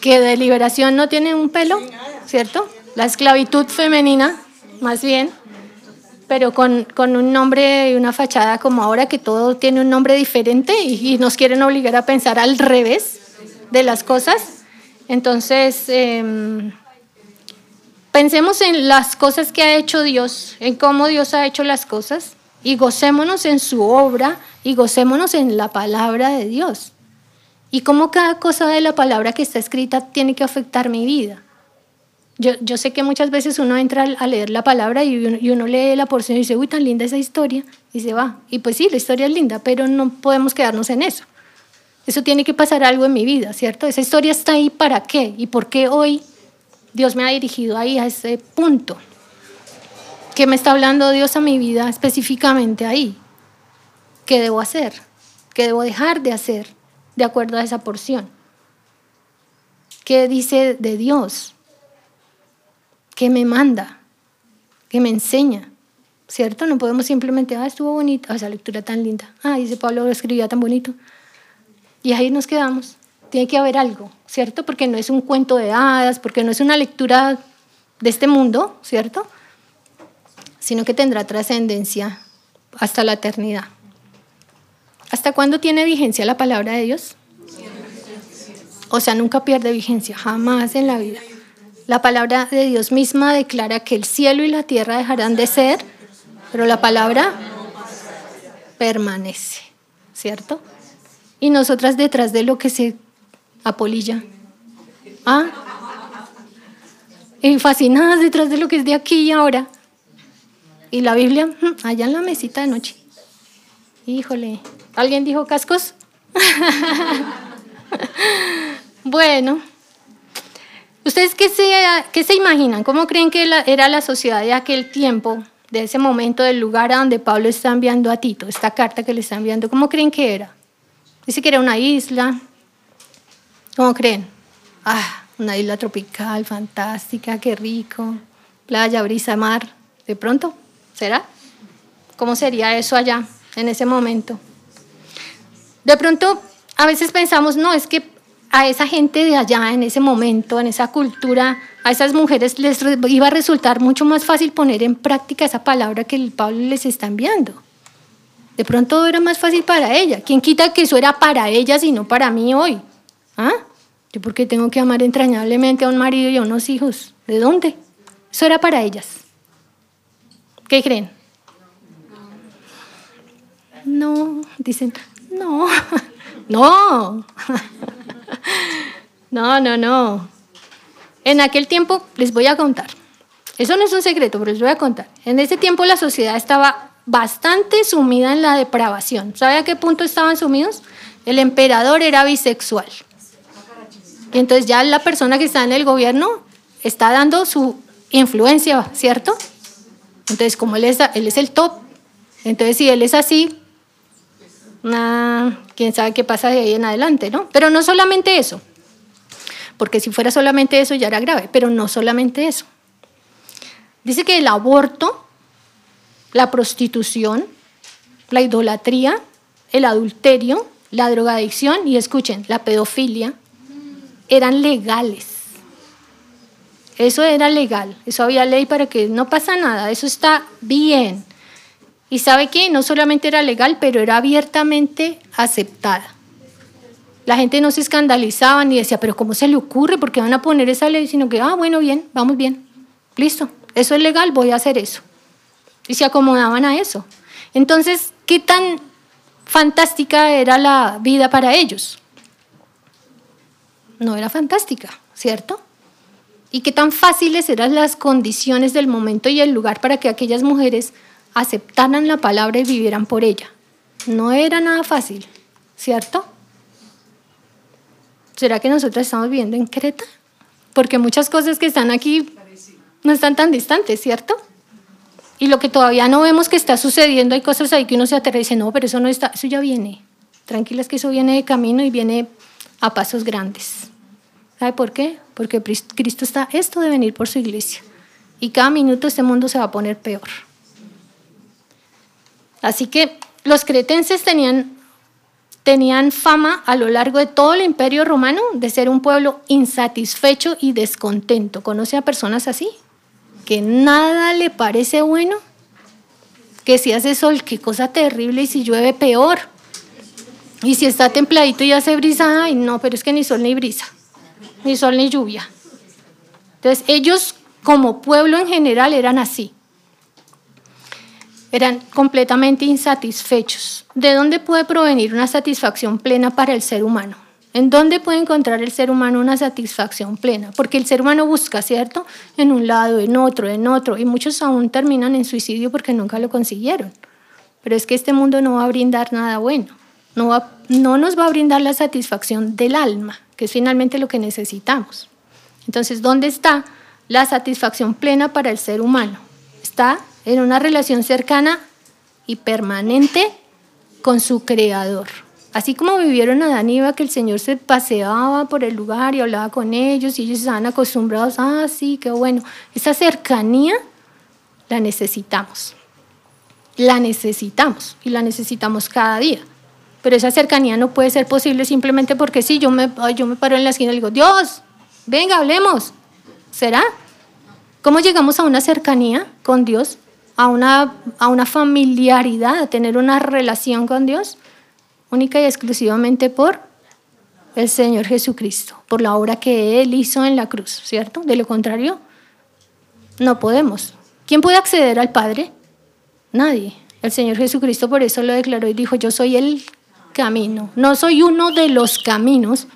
que de liberación no tiene un pelo, ¿cierto? La esclavitud femenina, más bien, pero con, un nombre y una fachada como ahora que todo tiene un nombre diferente y, nos quieren obligar a pensar al revés de las cosas. Entonces, em, pensemos en las cosas que ha hecho Dios, en cómo Dios ha hecho las cosas y gocémonos en su obra y gocémonos en la palabra de Dios y cómo cada cosa de la palabra que está escrita tiene que afectar mi vida. Yo, yo sé que muchas veces uno entra a leer la palabra y uno, y uno lee la porción y dice, uy, tan linda esa historia, y se va. Y pues sí, la historia es linda, pero no podemos quedarnos en eso. Eso tiene que pasar algo en mi vida, ¿cierto? Esa historia está ahí para qué y por qué hoy Dios me ha dirigido ahí a ese punto. ¿Qué me está hablando Dios a mi vida específicamente ahí? ¿Qué debo hacer? ¿Qué debo dejar de hacer? De acuerdo a esa porción. ¿Qué dice de Dios? ¿Qué me manda? ¿Qué me enseña? ¿Cierto? No podemos simplemente, ah, estuvo bonita, esa lectura tan linda. Ah, dice Pablo, lo escribía tan bonito. Y ahí nos quedamos. Tiene que haber algo, ¿cierto? Porque no es un cuento de hadas, porque no es una lectura de este mundo, ¿cierto? Sino que tendrá trascendencia hasta la eternidad. ¿Hasta cuándo tiene vigencia la palabra de Dios? O sea, nunca pierde vigencia, jamás en la vida. La palabra de Dios misma declara que el cielo y la tierra dejarán de ser, pero la palabra permanece, ¿cierto? Y nosotras detrás de lo que se apolilla. ¿Ah? Y fascinadas detrás de lo que es de aquí y ahora. Y la Biblia, mm, allá en la mesita de noche. Híjole, ¿alguien dijo cascos? bueno. ¿Ustedes qué se, qué se imaginan? ¿Cómo creen que era la sociedad de aquel tiempo, de ese momento, del lugar a donde Pablo está enviando a Tito, esta carta que le está enviando? ¿Cómo creen que era? Dice que era una isla. ¿Cómo creen? Ah, una isla tropical, fantástica, qué rico. Playa, brisa, mar. ¿De pronto? ¿Será? ¿Cómo sería eso allá, en ese momento? De pronto, a veces pensamos, no, es que a esa gente de allá, en ese momento, en esa cultura, a esas mujeres les iba a resultar mucho más fácil poner en práctica esa palabra que el Pablo les está enviando. De pronto era más fácil para ella. ¿Quién quita que eso era para ellas y no para mí hoy? ¿Ah? ¿Yo por qué tengo que amar entrañablemente a un marido y a unos hijos? ¿De dónde? Eso era para ellas. ¿Qué creen? No, dicen, no, no. No, no, no. En aquel tiempo, les voy a contar. Eso no es un secreto, pero les voy a contar. En ese tiempo la sociedad estaba bastante sumida en la depravación. ¿Sabe a qué punto estaban sumidos? El emperador era bisexual. Y entonces ya la persona que está en el gobierno está dando su influencia, ¿cierto? Entonces, como él es, él es el top, entonces si él es así, quién sabe qué pasa de ahí en adelante, ¿no? Pero no solamente eso, porque si fuera solamente eso ya era grave, pero no solamente eso. Dice que el aborto, la prostitución, la idolatría, el adulterio, la drogadicción y escuchen, la pedofilia, eran legales. Eso era legal, eso había ley para que no pasa nada, eso está bien. Y sabe que no solamente era legal, pero era abiertamente aceptada. La gente no se escandalizaba ni decía, pero ¿cómo se le ocurre? ¿Por qué van a poner esa ley? Sino que, ah, bueno, bien, vamos bien. Listo, eso es legal, voy a hacer eso. Y se acomodaban a eso. Entonces, ¿qué tan fantástica era la vida para ellos? No era fantástica, ¿cierto? ¿Y qué tan fáciles eran las condiciones del momento y el lugar para que aquellas mujeres aceptaran la palabra y vivieran por ella. No era nada fácil, ¿cierto? ¿Será que nosotros estamos viviendo en Creta? Porque muchas cosas que están aquí no están tan distantes, ¿cierto? Y lo que todavía no vemos que está sucediendo, hay cosas ahí que uno se aterra y dice, no, pero eso no está, eso ya viene. Tranquilas que eso viene de camino y viene a pasos grandes. ¿Sabe por qué? Porque Cristo está esto de venir por su iglesia. Y cada minuto este mundo se va a poner peor. Así que los cretenses tenían, tenían fama a lo largo de todo el imperio romano de ser un pueblo insatisfecho y descontento. ¿Conoce a personas así? Que nada le parece bueno, que si hace sol, qué cosa terrible, y si llueve, peor. Y si está templadito y hace brisa, ay, no, pero es que ni sol ni brisa, ni sol ni lluvia. Entonces, ellos como pueblo en general eran así eran completamente insatisfechos. ¿De dónde puede provenir una satisfacción plena para el ser humano? ¿En dónde puede encontrar el ser humano una satisfacción plena? Porque el ser humano busca, ¿cierto? En un lado, en otro, en otro, y muchos aún terminan en suicidio porque nunca lo consiguieron. Pero es que este mundo no va a brindar nada bueno, no, va, no nos va a brindar la satisfacción del alma, que es finalmente lo que necesitamos. Entonces, ¿dónde está la satisfacción plena para el ser humano? Está en una relación cercana y permanente con su creador. Así como vivieron Adán y Eva, que el Señor se paseaba por el lugar y hablaba con ellos y ellos estaban acostumbrados, ah, sí, qué bueno. Esa cercanía la necesitamos. La necesitamos y la necesitamos cada día. Pero esa cercanía no puede ser posible simplemente porque sí, yo me, yo me paro en la esquina y digo, Dios, venga, hablemos. ¿Será? ¿Cómo llegamos a una cercanía con Dios? A una, a una familiaridad, a tener una relación con Dios, única y exclusivamente por el Señor Jesucristo, por la obra que Él hizo en la cruz, ¿cierto? De lo contrario, no podemos. ¿Quién puede acceder al Padre? Nadie. El Señor Jesucristo por eso lo declaró y dijo, yo soy el camino. No soy uno de los caminos,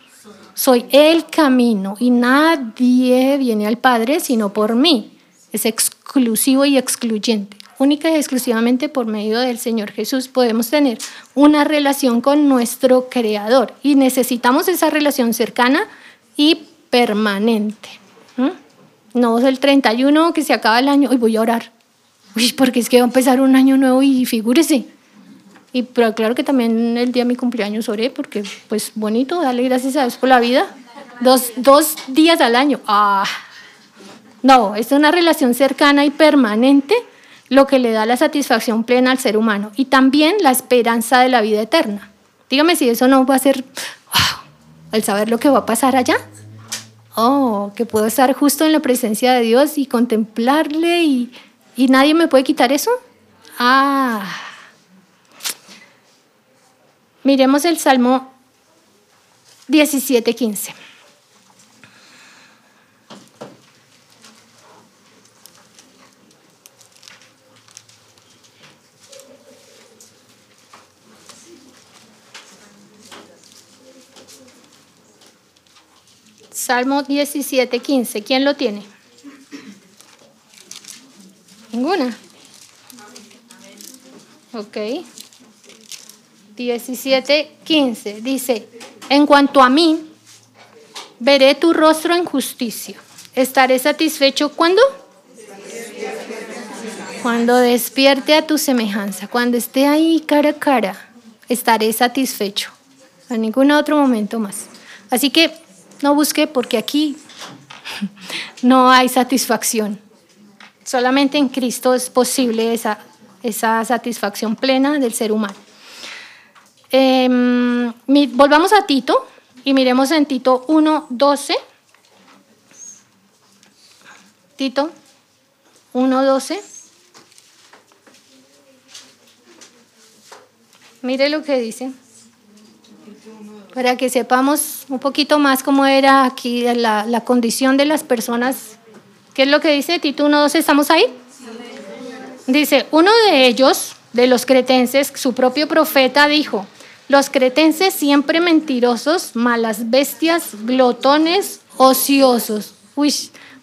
soy el camino y nadie viene al Padre sino por mí. Es exclusivo y excluyente. Única y exclusivamente por medio del Señor Jesús podemos tener una relación con nuestro Creador y necesitamos esa relación cercana y permanente. No es el 31 que se acaba el año, hoy voy a orar. Uy, porque es que va a empezar un año nuevo y figúrese. Y pero claro que también el día de mi cumpleaños oré, porque pues bonito, darle gracias a Dios por la vida. Dos, dos días al año. Ah. No, es una relación cercana y permanente lo que le da la satisfacción plena al ser humano y también la esperanza de la vida eterna. Dígame si eso no va a ser el saber lo que va a pasar allá. Oh, que puedo estar justo en la presencia de Dios y contemplarle y, y nadie me puede quitar eso. Ah. Miremos el Salmo 17:15. Salmo 17:15. ¿Quién lo tiene? Ninguna. Ok. 17, 15. Dice, en cuanto a mí, veré tu rostro en justicia. Estaré satisfecho cuando? Cuando despierte a tu semejanza, cuando esté ahí cara a cara, estaré satisfecho. A ningún otro momento más. Así que no busque porque aquí no hay satisfacción. Solamente en Cristo es posible esa, esa satisfacción plena del ser humano. Em, volvamos a Tito y miremos en Tito 1.12. Tito 1.12. Mire lo que dice. Para que sepamos un poquito más cómo era aquí la, la condición de las personas. ¿Qué es lo que dice Tito 1.12? ¿Estamos ahí? Dice, uno de ellos, de los cretenses, su propio profeta, dijo, los cretenses siempre mentirosos, malas bestias, glotones, ociosos. Uy,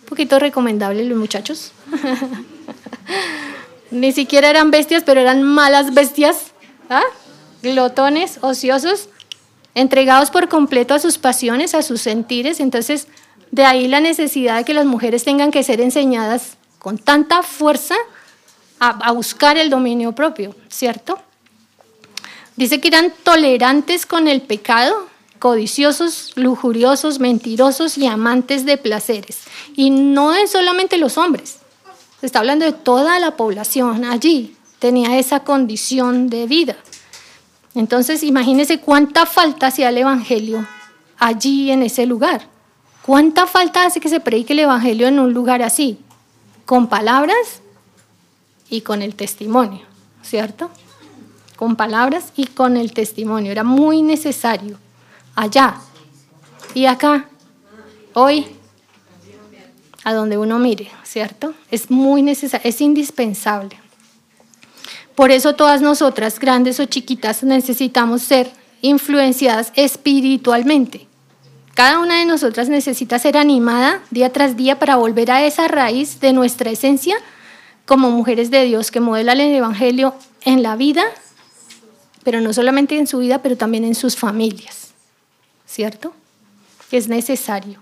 un poquito recomendable los muchachos. Ni siquiera eran bestias, pero eran malas bestias. ¿Ah? Glotones, ociosos, entregados por completo a sus pasiones, a sus sentires. Entonces, de ahí la necesidad de que las mujeres tengan que ser enseñadas con tanta fuerza a, buscar el dominio propio, ¿cierto? Dice que eran tolerantes con el pecado, codiciosos, lujuriosos, mentirosos y amantes de placeres. Y no es solamente los hombres, se está hablando de toda la población allí, tenía esa condición de vida. Entonces, imagínese cuánta falta hacía el Evangelio allí en ese lugar. ¿Cuánta falta hace que se predique el Evangelio en un lugar así? Con palabras y con el testimonio, ¿cierto? con palabras y con el testimonio. Era muy necesario allá y acá, hoy, a donde uno mire, ¿cierto? Es muy necesario, es indispensable. Por eso todas nosotras, grandes o chiquitas, necesitamos ser influenciadas espiritualmente. Cada una de nosotras necesita ser animada día tras día para volver a esa raíz de nuestra esencia como mujeres de Dios que modelan el Evangelio en la vida pero no solamente en su vida, pero también en sus familias, ¿cierto? Es necesario.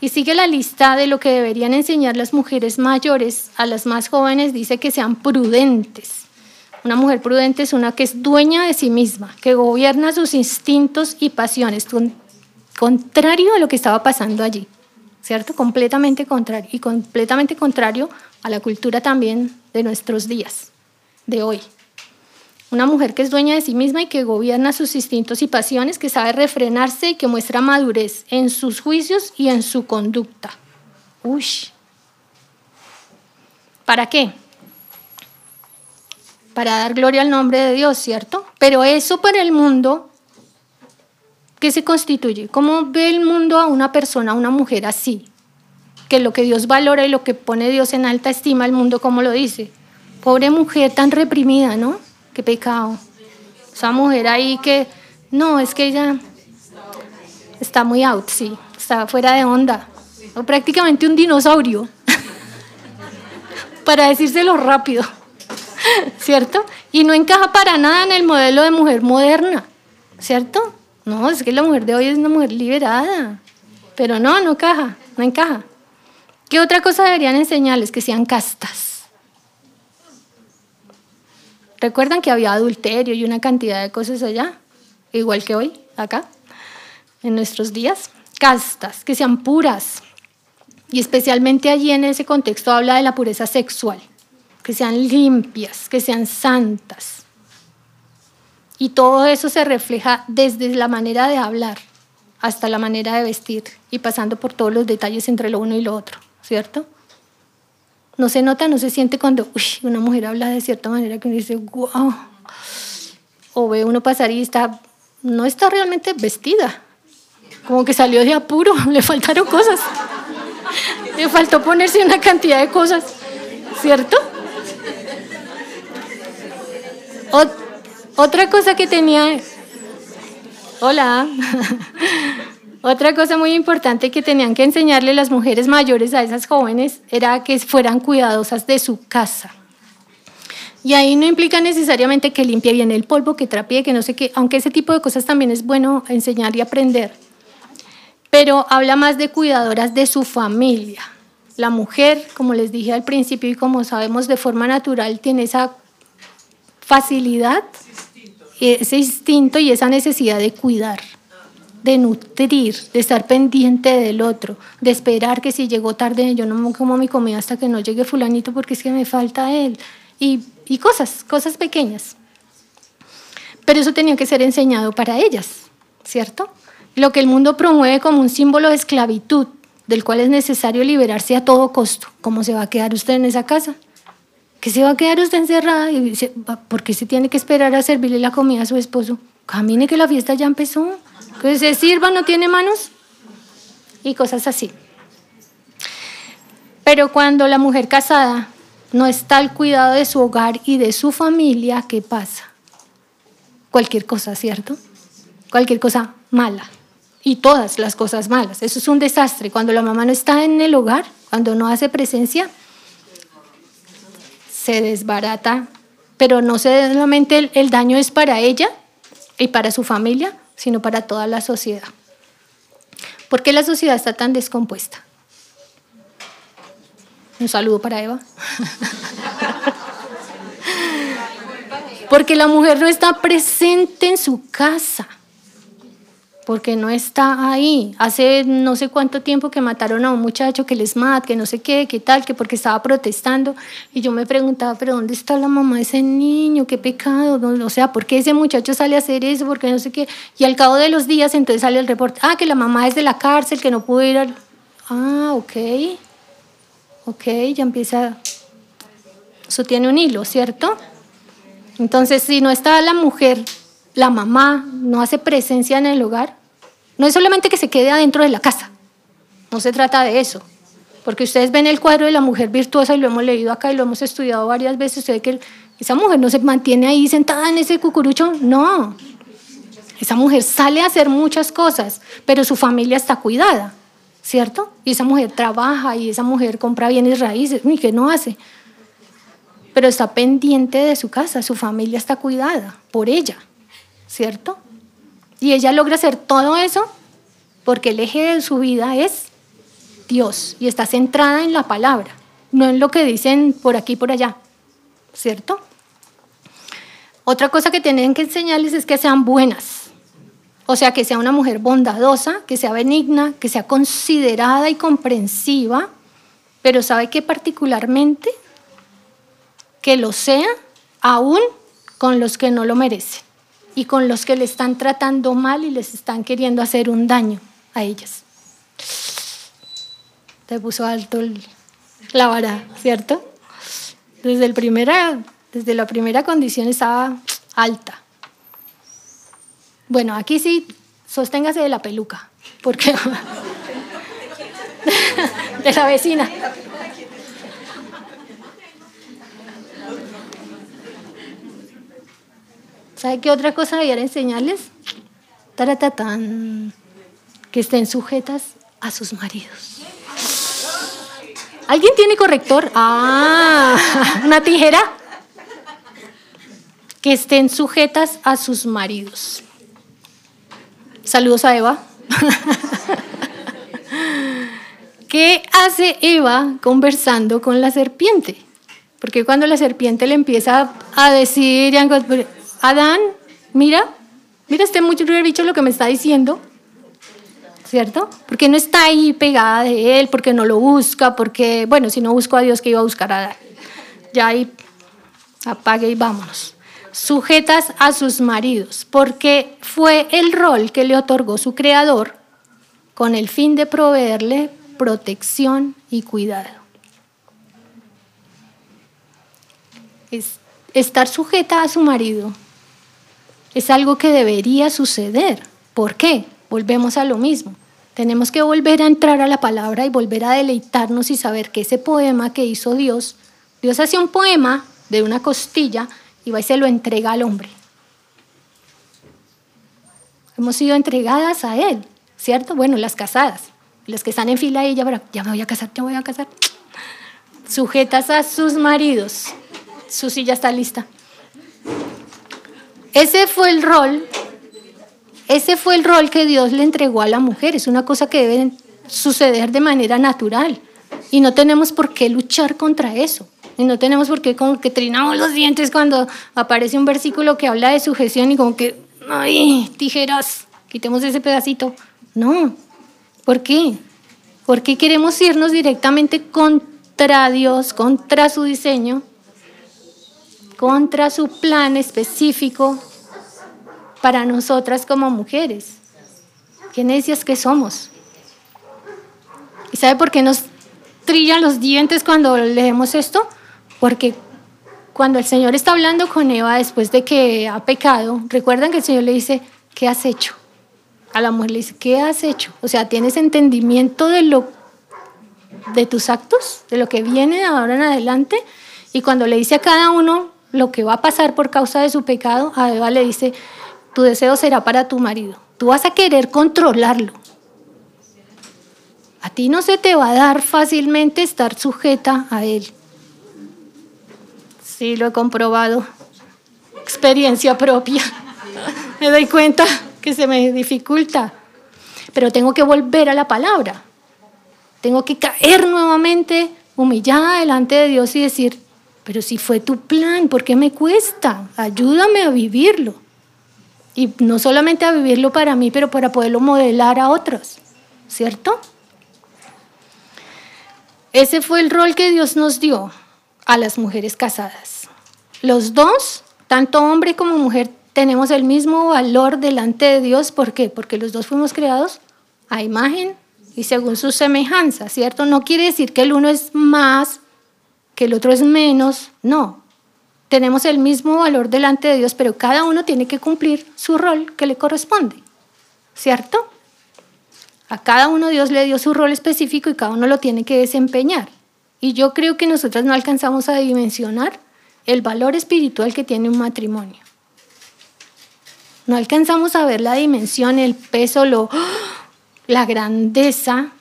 Y sigue la lista de lo que deberían enseñar las mujeres mayores a las más jóvenes, dice que sean prudentes. Una mujer prudente es una que es dueña de sí misma, que gobierna sus instintos y pasiones, contrario a lo que estaba pasando allí, ¿cierto? Completamente contrario, y completamente contrario a la cultura también de nuestros días, de hoy. Una mujer que es dueña de sí misma y que gobierna sus instintos y pasiones, que sabe refrenarse y que muestra madurez en sus juicios y en su conducta. Uy. ¿Para qué? Para dar gloria al nombre de Dios, ¿cierto? Pero eso para el mundo ¿qué se constituye? ¿Cómo ve el mundo a una persona, a una mujer así? Que lo que Dios valora y lo que pone Dios en alta estima, el mundo, ¿cómo lo dice? Pobre mujer tan reprimida, ¿no? Qué pecado. Esa mujer ahí que, no, es que ella está muy out, sí, está fuera de onda. O prácticamente un dinosaurio, para decírselo rápido, ¿cierto? Y no encaja para nada en el modelo de mujer moderna, ¿cierto? No, es que la mujer de hoy es una mujer liberada, pero no, no encaja, no encaja. ¿Qué otra cosa deberían enseñarles? Que sean castas. ¿Recuerdan que había adulterio y una cantidad de cosas allá? Igual que hoy, acá, en nuestros días. Castas, que sean puras. Y especialmente allí en ese contexto habla de la pureza sexual. Que sean limpias, que sean santas. Y todo eso se refleja desde la manera de hablar hasta la manera de vestir y pasando por todos los detalles entre lo uno y lo otro, ¿cierto? No se nota, no se siente cuando una mujer habla de cierta manera que uno dice, wow. O ve uno pasar y está, no está realmente vestida. Como que salió de apuro, le faltaron cosas. Le faltó ponerse una cantidad de cosas, ¿cierto? Otra cosa que tenía... Hola. Otra cosa muy importante que tenían que enseñarle las mujeres mayores a esas jóvenes era que fueran cuidadosas de su casa. Y ahí no implica necesariamente que limpie bien el polvo, que trapee, que no sé qué, aunque ese tipo de cosas también es bueno enseñar y aprender. Pero habla más de cuidadoras de su familia. La mujer, como les dije al principio y como sabemos de forma natural, tiene esa facilidad, ese instinto y esa necesidad de cuidar de nutrir, de estar pendiente del otro, de esperar que si llegó tarde yo no como mi comida hasta que no llegue fulanito porque es que me falta él. Y, y cosas, cosas pequeñas. Pero eso tenía que ser enseñado para ellas, ¿cierto? Lo que el mundo promueve como un símbolo de esclavitud, del cual es necesario liberarse a todo costo. ¿Cómo se va a quedar usted en esa casa? ¿Qué se va a quedar usted encerrada? ¿Y ¿Por qué se tiene que esperar a servirle la comida a su esposo? Camine que la fiesta ya empezó que se sirva no tiene manos y cosas así. Pero cuando la mujer casada no está al cuidado de su hogar y de su familia, ¿qué pasa? Cualquier cosa, ¿cierto? Cualquier cosa mala. Y todas las cosas malas. Eso es un desastre. Cuando la mamá no está en el hogar, cuando no hace presencia, se desbarata. Pero no solamente el, el daño es para ella y para su familia, sino para toda la sociedad. ¿Por qué la sociedad está tan descompuesta? Un saludo para Eva. Porque la mujer no está presente en su casa porque no está ahí. Hace no sé cuánto tiempo que mataron a un muchacho que les mata, que no sé qué, qué tal, que porque estaba protestando. Y yo me preguntaba, pero ¿dónde está la mamá de ese niño? ¿Qué pecado? O sea, ¿por qué ese muchacho sale a hacer eso? Porque no sé qué. Y al cabo de los días entonces sale el reporte, ah, que la mamá es de la cárcel, que no pudo ir al... Ah, ok. Ok, ya empieza... Eso tiene un hilo, ¿cierto? Entonces, si no está la mujer, la mamá, no hace presencia en el hogar, no es solamente que se quede adentro de la casa, no se trata de eso. Porque ustedes ven el cuadro de la mujer virtuosa y lo hemos leído acá y lo hemos estudiado varias veces. Usted ve que esa mujer no se mantiene ahí sentada en ese cucurucho. No. Esa mujer sale a hacer muchas cosas, pero su familia está cuidada, ¿cierto? Y esa mujer trabaja y esa mujer compra bienes raíces. ¿Y qué no hace? Pero está pendiente de su casa, su familia está cuidada por ella, ¿cierto? Y ella logra hacer todo eso porque el eje de su vida es Dios y está centrada en la palabra, no en lo que dicen por aquí y por allá, ¿cierto? Otra cosa que tienen que enseñarles es que sean buenas, o sea, que sea una mujer bondadosa, que sea benigna, que sea considerada y comprensiva, pero sabe que particularmente que lo sea aún con los que no lo merecen y con los que le están tratando mal y les están queriendo hacer un daño a ellas. Te puso alto la vara, ¿cierto? Desde, el primera, desde la primera condición estaba alta. Bueno, aquí sí sosténgase de la peluca, porque de la vecina. ¿Sabe qué otra cosa había enseñarles? Taratatán. Que estén sujetas a sus maridos. ¿Alguien tiene corrector? Ah, una tijera. Que estén sujetas a sus maridos. Saludos a Eva. ¿Qué hace Eva conversando con la serpiente? Porque cuando la serpiente le empieza a decir, Adán, mira, mira este mucho bicho lo que me está diciendo, ¿cierto? Porque no está ahí pegada de él, porque no lo busca, porque, bueno, si no busco a Dios, que iba a buscar a Adán? Ya ahí apague y vámonos. Sujetas a sus maridos, porque fue el rol que le otorgó su creador con el fin de proveerle protección y cuidado. Es estar sujeta a su marido es algo que debería suceder. ¿Por qué? Volvemos a lo mismo. Tenemos que volver a entrar a la palabra y volver a deleitarnos y saber que ese poema que hizo Dios, Dios hace un poema de una costilla y va y se lo entrega al hombre. Hemos sido entregadas a Él, ¿cierto? Bueno, las casadas, las que están en fila ahí, ya, ya me voy a casar, ya me voy a casar. Sujetas a sus maridos. Su silla está lista. Ese fue el rol, ese fue el rol que Dios le entregó a la mujer. Es una cosa que debe suceder de manera natural. Y no tenemos por qué luchar contra eso. Y no tenemos por qué como que trinamos los dientes cuando aparece un versículo que habla de sujeción y como que, ay, tijeras, quitemos ese pedacito. No. ¿Por qué? ¿Por qué queremos irnos directamente contra Dios, contra su diseño? Contra su plan específico para nosotras como mujeres. Qué necias que somos. ¿Y sabe por qué nos trillan los dientes cuando leemos esto? Porque cuando el Señor está hablando con Eva después de que ha pecado, recuerdan que el Señor le dice, ¿qué has hecho? A la mujer le dice, ¿qué has hecho? O sea, ¿tienes entendimiento de lo de tus actos, de lo que viene de ahora en adelante? Y cuando le dice a cada uno, lo que va a pasar por causa de su pecado, a Eva le dice, tu deseo será para tu marido. Tú vas a querer controlarlo. A ti no se te va a dar fácilmente estar sujeta a él. Sí, lo he comprobado. Experiencia propia. me doy cuenta que se me dificulta. Pero tengo que volver a la palabra. Tengo que caer nuevamente humillada delante de Dios y decir, pero si fue tu plan, ¿por qué me cuesta? Ayúdame a vivirlo. Y no solamente a vivirlo para mí, pero para poderlo modelar a otros, ¿cierto? Ese fue el rol que Dios nos dio a las mujeres casadas. Los dos, tanto hombre como mujer, tenemos el mismo valor delante de Dios. ¿Por qué? Porque los dos fuimos creados a imagen y según su semejanza, ¿cierto? No quiere decir que el uno es más que el otro es menos, no. Tenemos el mismo valor delante de Dios, pero cada uno tiene que cumplir su rol que le corresponde, ¿cierto? A cada uno Dios le dio su rol específico y cada uno lo tiene que desempeñar. Y yo creo que nosotras no alcanzamos a dimensionar el valor espiritual que tiene un matrimonio. No alcanzamos a ver la dimensión, el peso, lo, la grandeza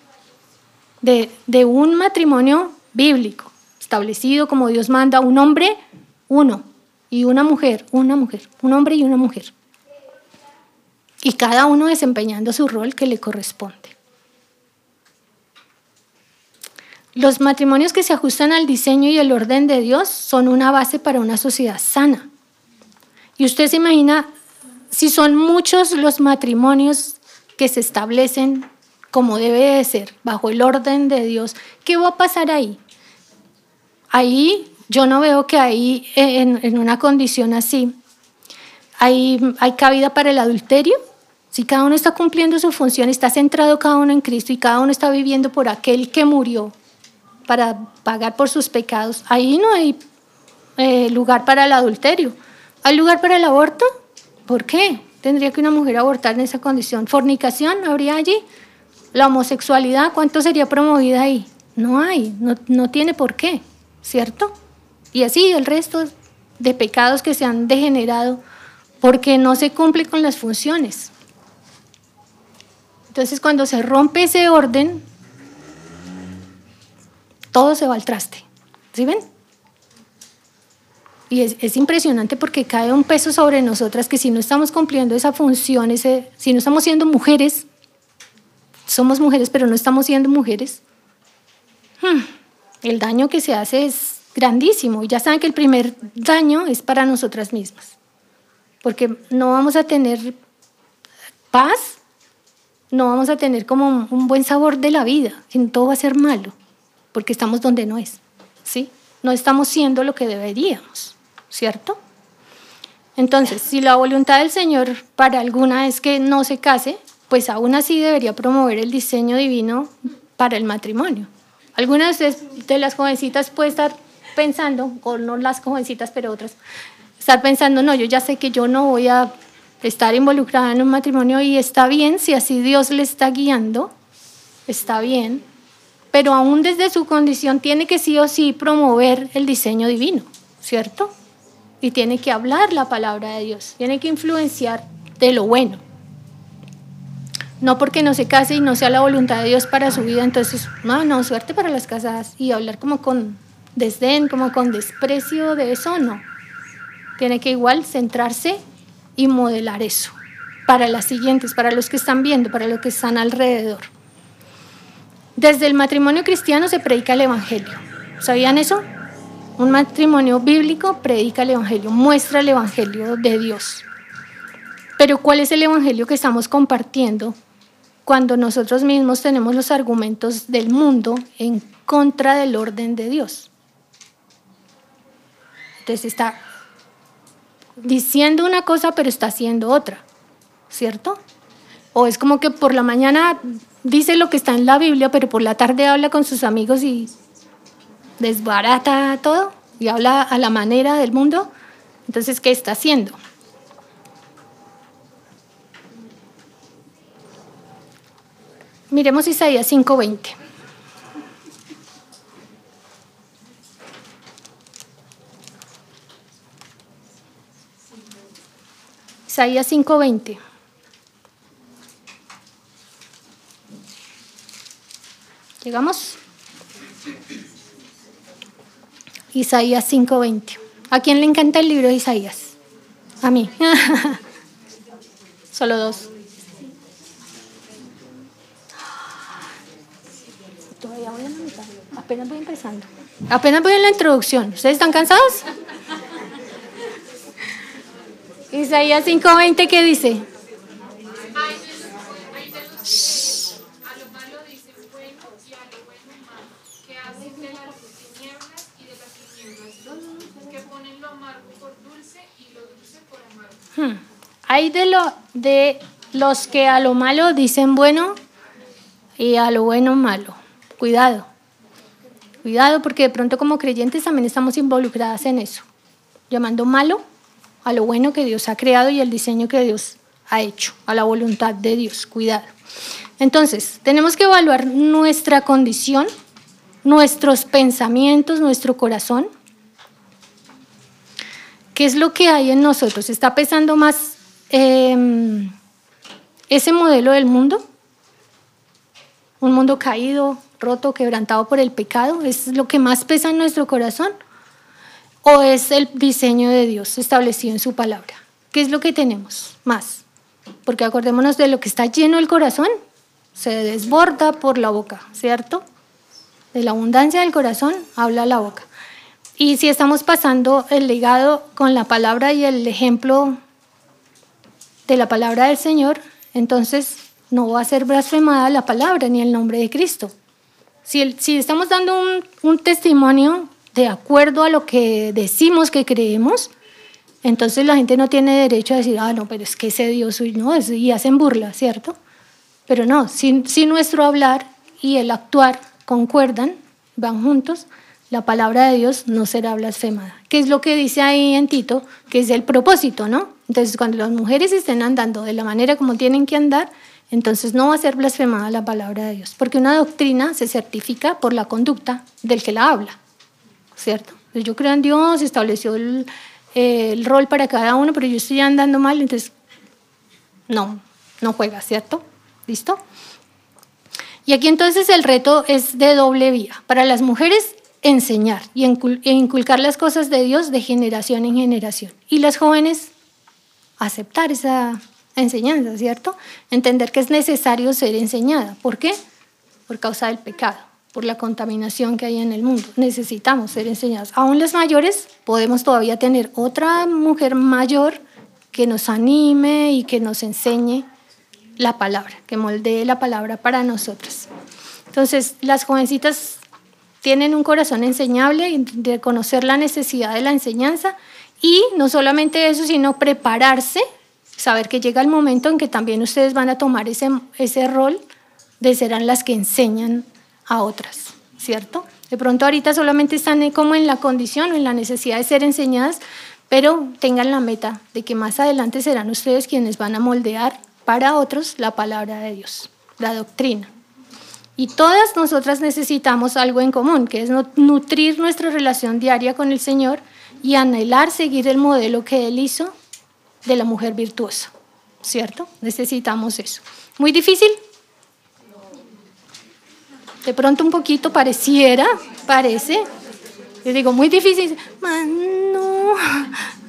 de, de un matrimonio bíblico establecido como Dios manda, un hombre, uno, y una mujer, una mujer, un hombre y una mujer. Y cada uno desempeñando su rol que le corresponde. Los matrimonios que se ajustan al diseño y el orden de Dios son una base para una sociedad sana. Y usted se imagina, si son muchos los matrimonios que se establecen como debe de ser, bajo el orden de Dios, ¿qué va a pasar ahí? Ahí yo no veo que ahí, en, una condición así, hay, hay cabida para el adulterio. Si cada uno está cumpliendo su función, está centrado cada uno en Cristo y cada uno está viviendo por aquel que murió para pagar por sus pecados, ahí no hay eh, lugar para el adulterio. ¿Hay lugar para el aborto? ¿Por qué? tendría que una mujer abortar en esa condición? ¿Fornicación habría allí? ¿La homosexualidad cuánto sería promovida ahí? No hay, no tiene por qué, ¿cierto? Y así el resto de pecados que se han degenerado porque no se cumple con las funciones. Entonces cuando se rompe ese orden, todo se va al traste. ¿Sí ven? Y es, impresionante porque cae un peso sobre nosotras que si no estamos cumpliendo esa función, ese, si no estamos siendo mujeres, somos mujeres pero no estamos siendo mujeres, hmm, el daño que se hace es grandísimo. Y ya saben que el primer daño es para nosotras mismas, porque no vamos a tener paz, no vamos a tener como un buen sabor de la vida, todo va a ser malo, porque estamos donde no es, ¿sí? No estamos siendo lo que deberíamos. ¿cierto? Entonces, si la voluntad del Señor para alguna es que no se case, pues aún así debería promover el diseño divino para el matrimonio. Algunas de las jovencitas puede estar pensando, o no las jovencitas, pero otras, estar pensando, no, yo ya sé que yo no voy a estar involucrada en un matrimonio y está bien, si así Dios le está guiando, está bien, pero aún desde su condición tiene que sí o sí promover el diseño divino, ¿cierto? y tiene que hablar la palabra de Dios, tiene que influenciar de lo bueno. No porque no se case y no sea la voluntad de Dios para su vida, entonces, no, no, suerte para las casadas y hablar como con desdén, como con desprecio de eso, no. Tiene que igual centrarse y modelar eso para las siguientes, para los que están viendo, para los que están alrededor. Desde el matrimonio cristiano se predica el Evangelio. ¿Sabían eso? Un matrimonio bíblico predica el Evangelio, muestra el Evangelio de Dios. Pero ¿cuál es el Evangelio que estamos compartiendo cuando nosotros mismos tenemos los argumentos del mundo en contra del orden de Dios? Entonces está diciendo una cosa pero está haciendo otra, ¿cierto? O es como que por la mañana dice lo que está en la Biblia, pero por la tarde habla con sus amigos y desbarata todo y habla a la manera del mundo, entonces, ¿qué está haciendo? Miremos Isaías 5:20. Isaías 5:20. ¿Llegamos? Isaías 5:20. ¿A quién le encanta el libro de Isaías? A mí. Solo dos. Apenas voy empezando. Apenas voy en la introducción. ¿Ustedes están cansados? Isaías 5:20, ¿qué dice? Hmm. Hay de, lo, de los que a lo malo dicen bueno y a lo bueno malo. Cuidado. Cuidado porque de pronto como creyentes también estamos involucradas en eso. Llamando malo a lo bueno que Dios ha creado y el diseño que Dios ha hecho, a la voluntad de Dios. Cuidado. Entonces, tenemos que evaluar nuestra condición, nuestros pensamientos, nuestro corazón ¿Qué es lo que hay en nosotros? ¿Está pesando más em, ese modelo del mundo? Un mundo caído, roto, quebrantado por el pecado. ¿Es lo que más pesa en nuestro corazón? ¿O es el diseño de Dios establecido en su palabra? ¿Qué es lo que tenemos más? Porque acordémonos de lo que está lleno el corazón, se desborda por la boca, ¿cierto? De la abundancia del corazón habla la boca. Y si estamos pasando el legado con la palabra y el ejemplo de la palabra del Señor, entonces no va a ser blasfemada la palabra ni el nombre de Cristo. Si, estamos dando un, testimonio de acuerdo a lo que decimos que creemos, entonces la gente no tiene derecho a decir, ah, no, pero es que ese Dios, no, y hacen burla, ¿cierto? Pero no, si, si nuestro hablar y el actuar concuerdan, van juntos, la palabra de Dios no será blasfemada. ¿Qué es lo que dice ahí en Tito? Que es el propósito, ¿no? Entonces, cuando las mujeres estén andando de la manera como tienen que andar, entonces no va a ser blasfemada la palabra de Dios, porque una doctrina se certifica por la conducta del que la habla, ¿cierto? Pues yo creo en Dios, estableció el, el rol para cada uno, pero yo estoy andando mal, entonces no, no juega, ¿cierto? ¿Listo? Y aquí entonces el reto es de doble vía. Para las mujeres, enseñar y e inculcar las cosas de Dios de generación en generación. Y las jóvenes, aceptar esa enseñanza, ¿cierto? Entender que es necesario ser enseñada. ¿Por qué? Por causa del pecado, por la contaminación que hay en el mundo. Necesitamos ser enseñadas. Aún las mayores podemos todavía tener otra mujer mayor que nos anime y que nos enseñe la palabra, que moldee la palabra para nosotras. Entonces, las jovencitas tienen un corazón enseñable de conocer la necesidad de la enseñanza y no solamente eso, sino prepararse, saber que llega el momento en que también ustedes van a tomar ese, ese rol de serán las que enseñan a otras, ¿cierto? De pronto ahorita solamente están como en la condición o en la necesidad de ser enseñadas, pero tengan la meta de que más adelante serán ustedes quienes van a moldear para otros la palabra de Dios, la doctrina. Y todas nosotras necesitamos algo en común, que es nutrir nuestra relación diaria con el Señor y anhelar seguir el modelo que Él hizo de la mujer virtuosa, ¿cierto? Necesitamos eso. ¿Muy difícil? De pronto un poquito pareciera, parece. Yo digo, muy difícil. No,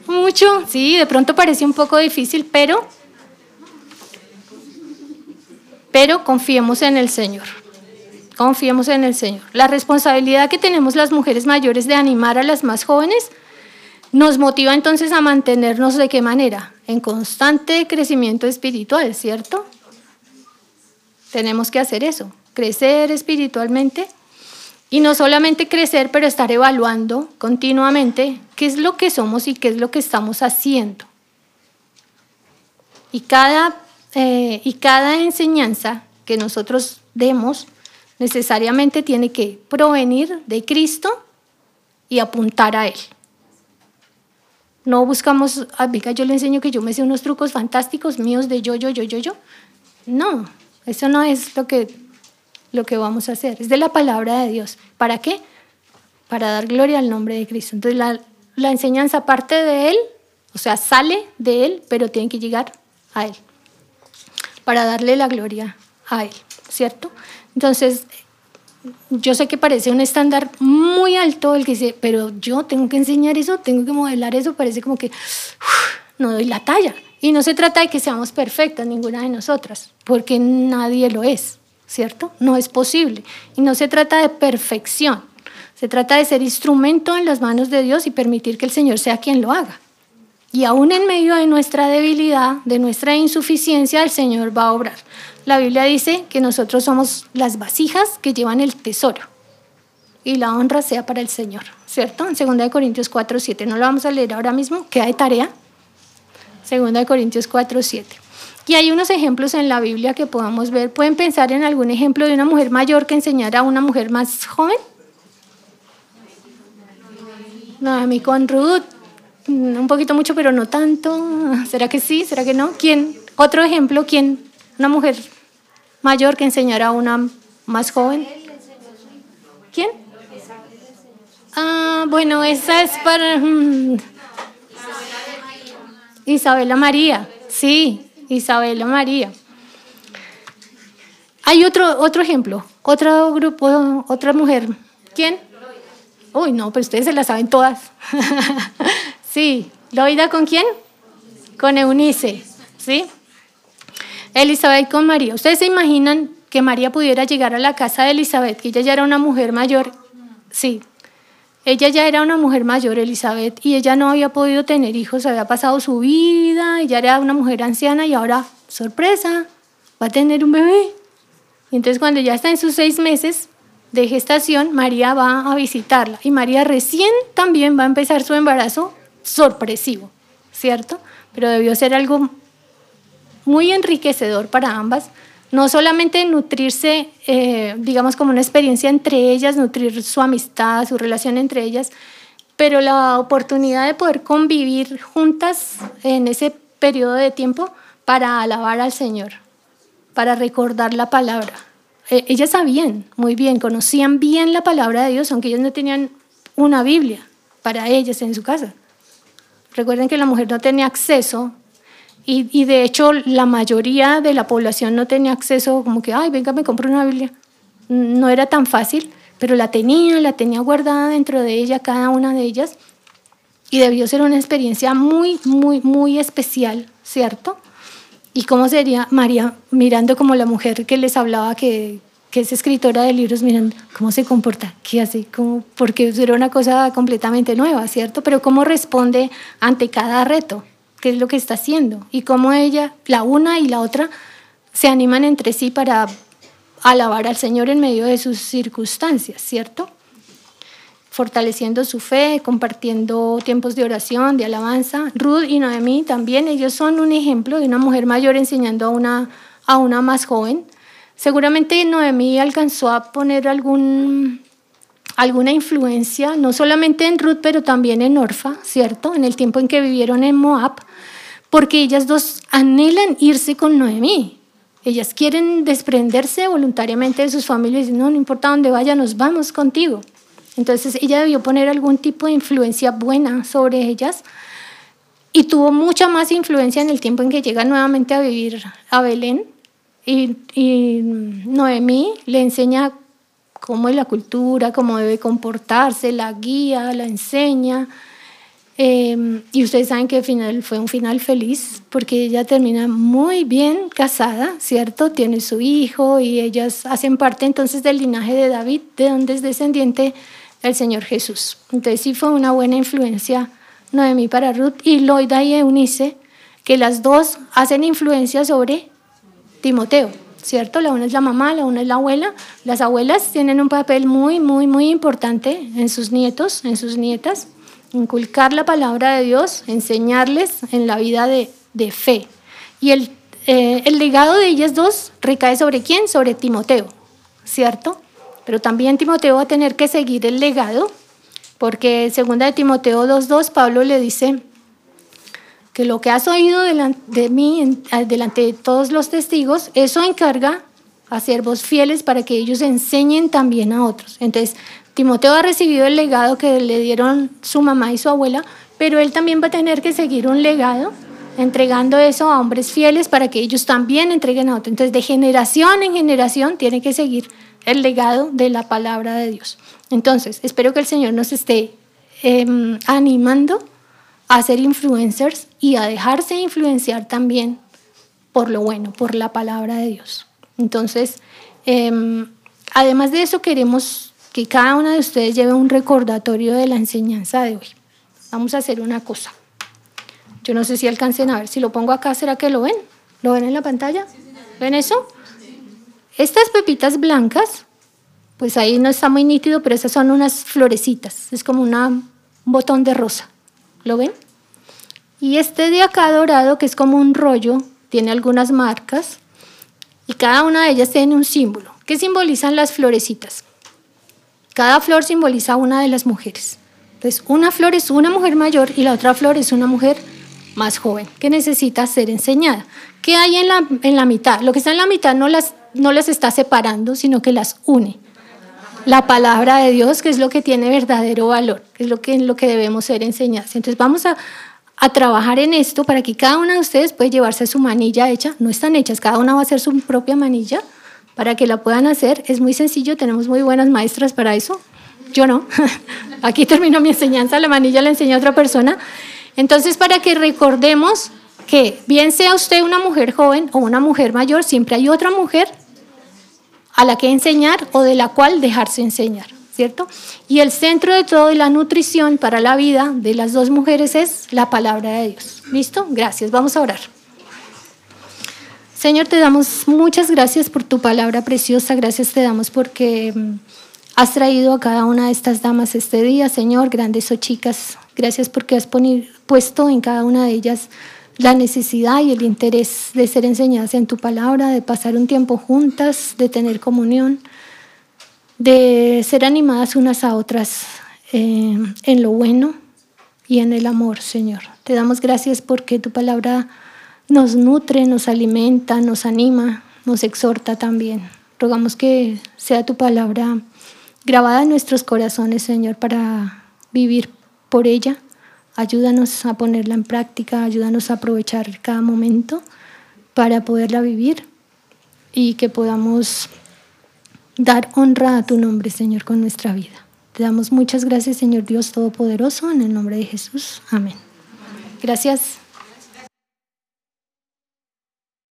mucho. Sí, de pronto parece un poco difícil, pero, pero confiemos en el Señor. Confiemos en el Señor. La responsabilidad que tenemos las mujeres mayores de animar a las más jóvenes nos motiva entonces a mantenernos de qué manera? En constante crecimiento espiritual, ¿cierto? Tenemos que hacer eso, crecer espiritualmente y no solamente crecer, pero estar evaluando continuamente qué es lo que somos y qué es lo que estamos haciendo. Y cada, eh, y cada enseñanza que nosotros demos necesariamente tiene que provenir de Cristo y apuntar a Él. No buscamos, amiga, yo le enseño que yo me sé unos trucos fantásticos míos de yo, yo, yo, yo, yo. No, eso no es lo que, lo que vamos a hacer. Es de la palabra de Dios. ¿Para qué? Para dar gloria al nombre de Cristo. Entonces la, la enseñanza parte de Él, o sea, sale de Él, pero tiene que llegar a Él. Para darle la gloria a Él, ¿cierto? Entonces, yo sé que parece un estándar muy alto el que dice, pero yo tengo que enseñar eso, tengo que modelar eso, parece como que no doy la talla. Y no se trata de que seamos perfectas, ninguna de nosotras, porque nadie lo es, ¿cierto? No es posible. Y no se trata de perfección, se trata de ser instrumento en las manos de Dios y permitir que el Señor sea quien lo haga. Y aún en medio de nuestra debilidad, de nuestra insuficiencia, el Señor va a obrar. La Biblia dice que nosotros somos las vasijas que llevan el tesoro y la honra sea para el Señor, ¿cierto? En 2 Corintios 4, 7. No lo vamos a leer ahora mismo, queda de tarea. 2 Corintios 4, 7. Y hay unos ejemplos en la Biblia que podamos ver. ¿Pueden pensar en algún ejemplo de una mujer mayor que enseñara a una mujer más joven? No, a mí con Ruth, un poquito mucho, pero no tanto. ¿Será que sí? ¿Será que no? ¿Quién? Otro ejemplo, ¿quién? Una mujer mayor que enseñara a una más joven. ¿Quién? Ah, bueno, esa es para mm, Isabela María. Sí, Isabela María. Hay otro, otro ejemplo, otro grupo, otra mujer. ¿Quién? Uy, no, pero ustedes se la saben todas. sí, ¿Loida con quién? Con Eunice, ¿sí? Elizabeth con María. ¿Ustedes se imaginan que María pudiera llegar a la casa de Elizabeth, que ella ya era una mujer mayor? Sí, ella ya era una mujer mayor, Elizabeth, y ella no había podido tener hijos, había pasado su vida, ella era una mujer anciana y ahora, sorpresa, va a tener un bebé. Y entonces cuando ya está en sus seis meses de gestación, María va a visitarla y María recién también va a empezar su embarazo sorpresivo, ¿cierto? Pero debió ser algo muy enriquecedor para ambas No solamente nutrirse, eh, digamos, como una experiencia entre ellas, nutrir su amistad, su relación entre ellas, pero la oportunidad de poder convivir juntas en ese periodo de tiempo para alabar al Señor, para recordar la palabra. E, ellas sabían muy bien, conocían bien la palabra de Dios, aunque ellas no tenían una Biblia para ellas en su casa. Recuerden que la mujer no tenía acceso y, de hecho la mayoría de la población no tenía acceso como que, ay, venga, me compro una Biblia. No era tan fácil, pero la tenía, la tenía guardada dentro de ella, cada una de ellas. Y debió ser una experiencia muy, muy, muy especial, ¿cierto? ¿Y cómo sería María mirando como la mujer que les hablaba que, que es escritora de libros, mirando cómo se comporta, qué hace, cómo, porque era una cosa completamente nueva, ¿cierto? Pero cómo responde ante cada reto qué es lo que está haciendo y cómo ella, la una y la otra, se animan entre sí para alabar al Señor en medio de sus circunstancias, ¿cierto? Fortaleciendo su fe, compartiendo tiempos de oración, de alabanza. Ruth y Noemí también, ellos son un ejemplo de una mujer mayor enseñando a una, a una más joven. Seguramente Noemí alcanzó a poner alguna influencia, no solamente en Ruth, pero también en Orfa, ¿cierto? En el tiempo en que vivieron en Moab, porque ellas dos anhelan irse con Noemí. Ellas quieren desprenderse voluntariamente de sus familias y dicen, no, no importa dónde vaya, nos vamos contigo. Entonces ella debió poner algún tipo de influencia buena sobre ellas y tuvo mucha más influencia en el tiempo en que llega nuevamente a vivir a Belén. Y, y Noemí le enseña cómo es la cultura, cómo debe comportarse, la guía, la enseña. Em, y ustedes saben que fue un final feliz porque ella termina muy bien casada, ¿cierto? Tiene su hijo y ellas hacen parte entonces del linaje de David, de donde es descendiente el Señor Jesús. Entonces sí fue una buena influencia Noemí para Ruth y Loida y Eunice, que las dos hacen influencia sobre Timoteo. ¿cierto? La una es la mamá, la una es la abuela. Las abuelas tienen un papel muy, muy, muy importante en sus nietos, en sus nietas. Inculcar la palabra de Dios, enseñarles en la vida de, de fe. Y el, eh, el legado de ellas dos recae sobre quién? Sobre Timoteo, ¿cierto? Pero también Timoteo va a tener que seguir el legado, porque segunda de Timoteo 2.2, Pablo le dice, que lo que has oído de mí, delante de todos los testigos, eso encarga a siervos fieles para que ellos enseñen también a otros. Entonces, Timoteo ha recibido el legado que le dieron su mamá y su abuela, pero él también va a tener que seguir un legado entregando eso a hombres fieles para que ellos también entreguen a otros. Entonces, de generación en generación tiene que seguir el legado de la palabra de Dios. Entonces, espero que el Señor nos esté em, animando a ser influencers y a dejarse influenciar también por lo bueno, por la palabra de Dios. Entonces, em, además de eso, queremos que cada una de ustedes lleve un recordatorio de la enseñanza de hoy. Vamos a hacer una cosa. Yo no sé si alcancen a ver, si lo pongo acá, ¿será que lo ven? ¿Lo ven en la pantalla? ¿Ven eso? Estas pepitas blancas, pues ahí no está muy nítido, pero esas son unas florecitas, es como una, un botón de rosa. ¿Lo ven? Y este de acá dorado, que es como un rollo, tiene algunas marcas y cada una de ellas tiene un símbolo. ¿Qué simbolizan las florecitas? Cada flor simboliza una de las mujeres. Entonces, una flor es una mujer mayor y la otra flor es una mujer más joven que necesita ser enseñada. ¿Qué hay en la, en la mitad? Lo que está en la mitad no las, no las está separando, sino que las une la palabra de Dios, que es lo que tiene verdadero valor, es lo que, lo que debemos ser enseñados. Entonces vamos a, a trabajar en esto para que cada una de ustedes pueda llevarse su manilla hecha. No están hechas, cada una va a hacer su propia manilla para que la puedan hacer. Es muy sencillo, tenemos muy buenas maestras para eso. Yo no. Aquí termino mi enseñanza, la manilla la enseña otra persona. Entonces, para que recordemos que bien sea usted una mujer joven o una mujer mayor, siempre hay otra mujer a la que enseñar o de la cual dejarse enseñar, ¿cierto? Y el centro de todo y la nutrición para la vida de las dos mujeres es la palabra de Dios. ¿Listo? Gracias. Vamos a orar. Señor, te damos muchas gracias por tu palabra preciosa. Gracias te damos porque mm, has traído a cada una de estas damas este día, Señor, grandes o chicas. Gracias porque has puesto en cada una de ellas la necesidad y el interés de ser enseñadas en tu palabra, de pasar un tiempo juntas, de tener comunión, de ser animadas unas a otras eh, en lo bueno y en el amor, Señor. Te damos gracias porque tu palabra nos nutre, nos alimenta, nos anima, nos exhorta también. Rogamos que sea tu palabra grabada en nuestros corazones, Señor, para vivir por ella Ayúdanos a ponerla en práctica, ayúdanos a aprovechar cada momento para poderla vivir y que podamos dar honra a tu nombre, Señor, con nuestra vida. Te damos muchas gracias, Señor Dios Todopoderoso, en el nombre de Jesús. Amén. Gracias.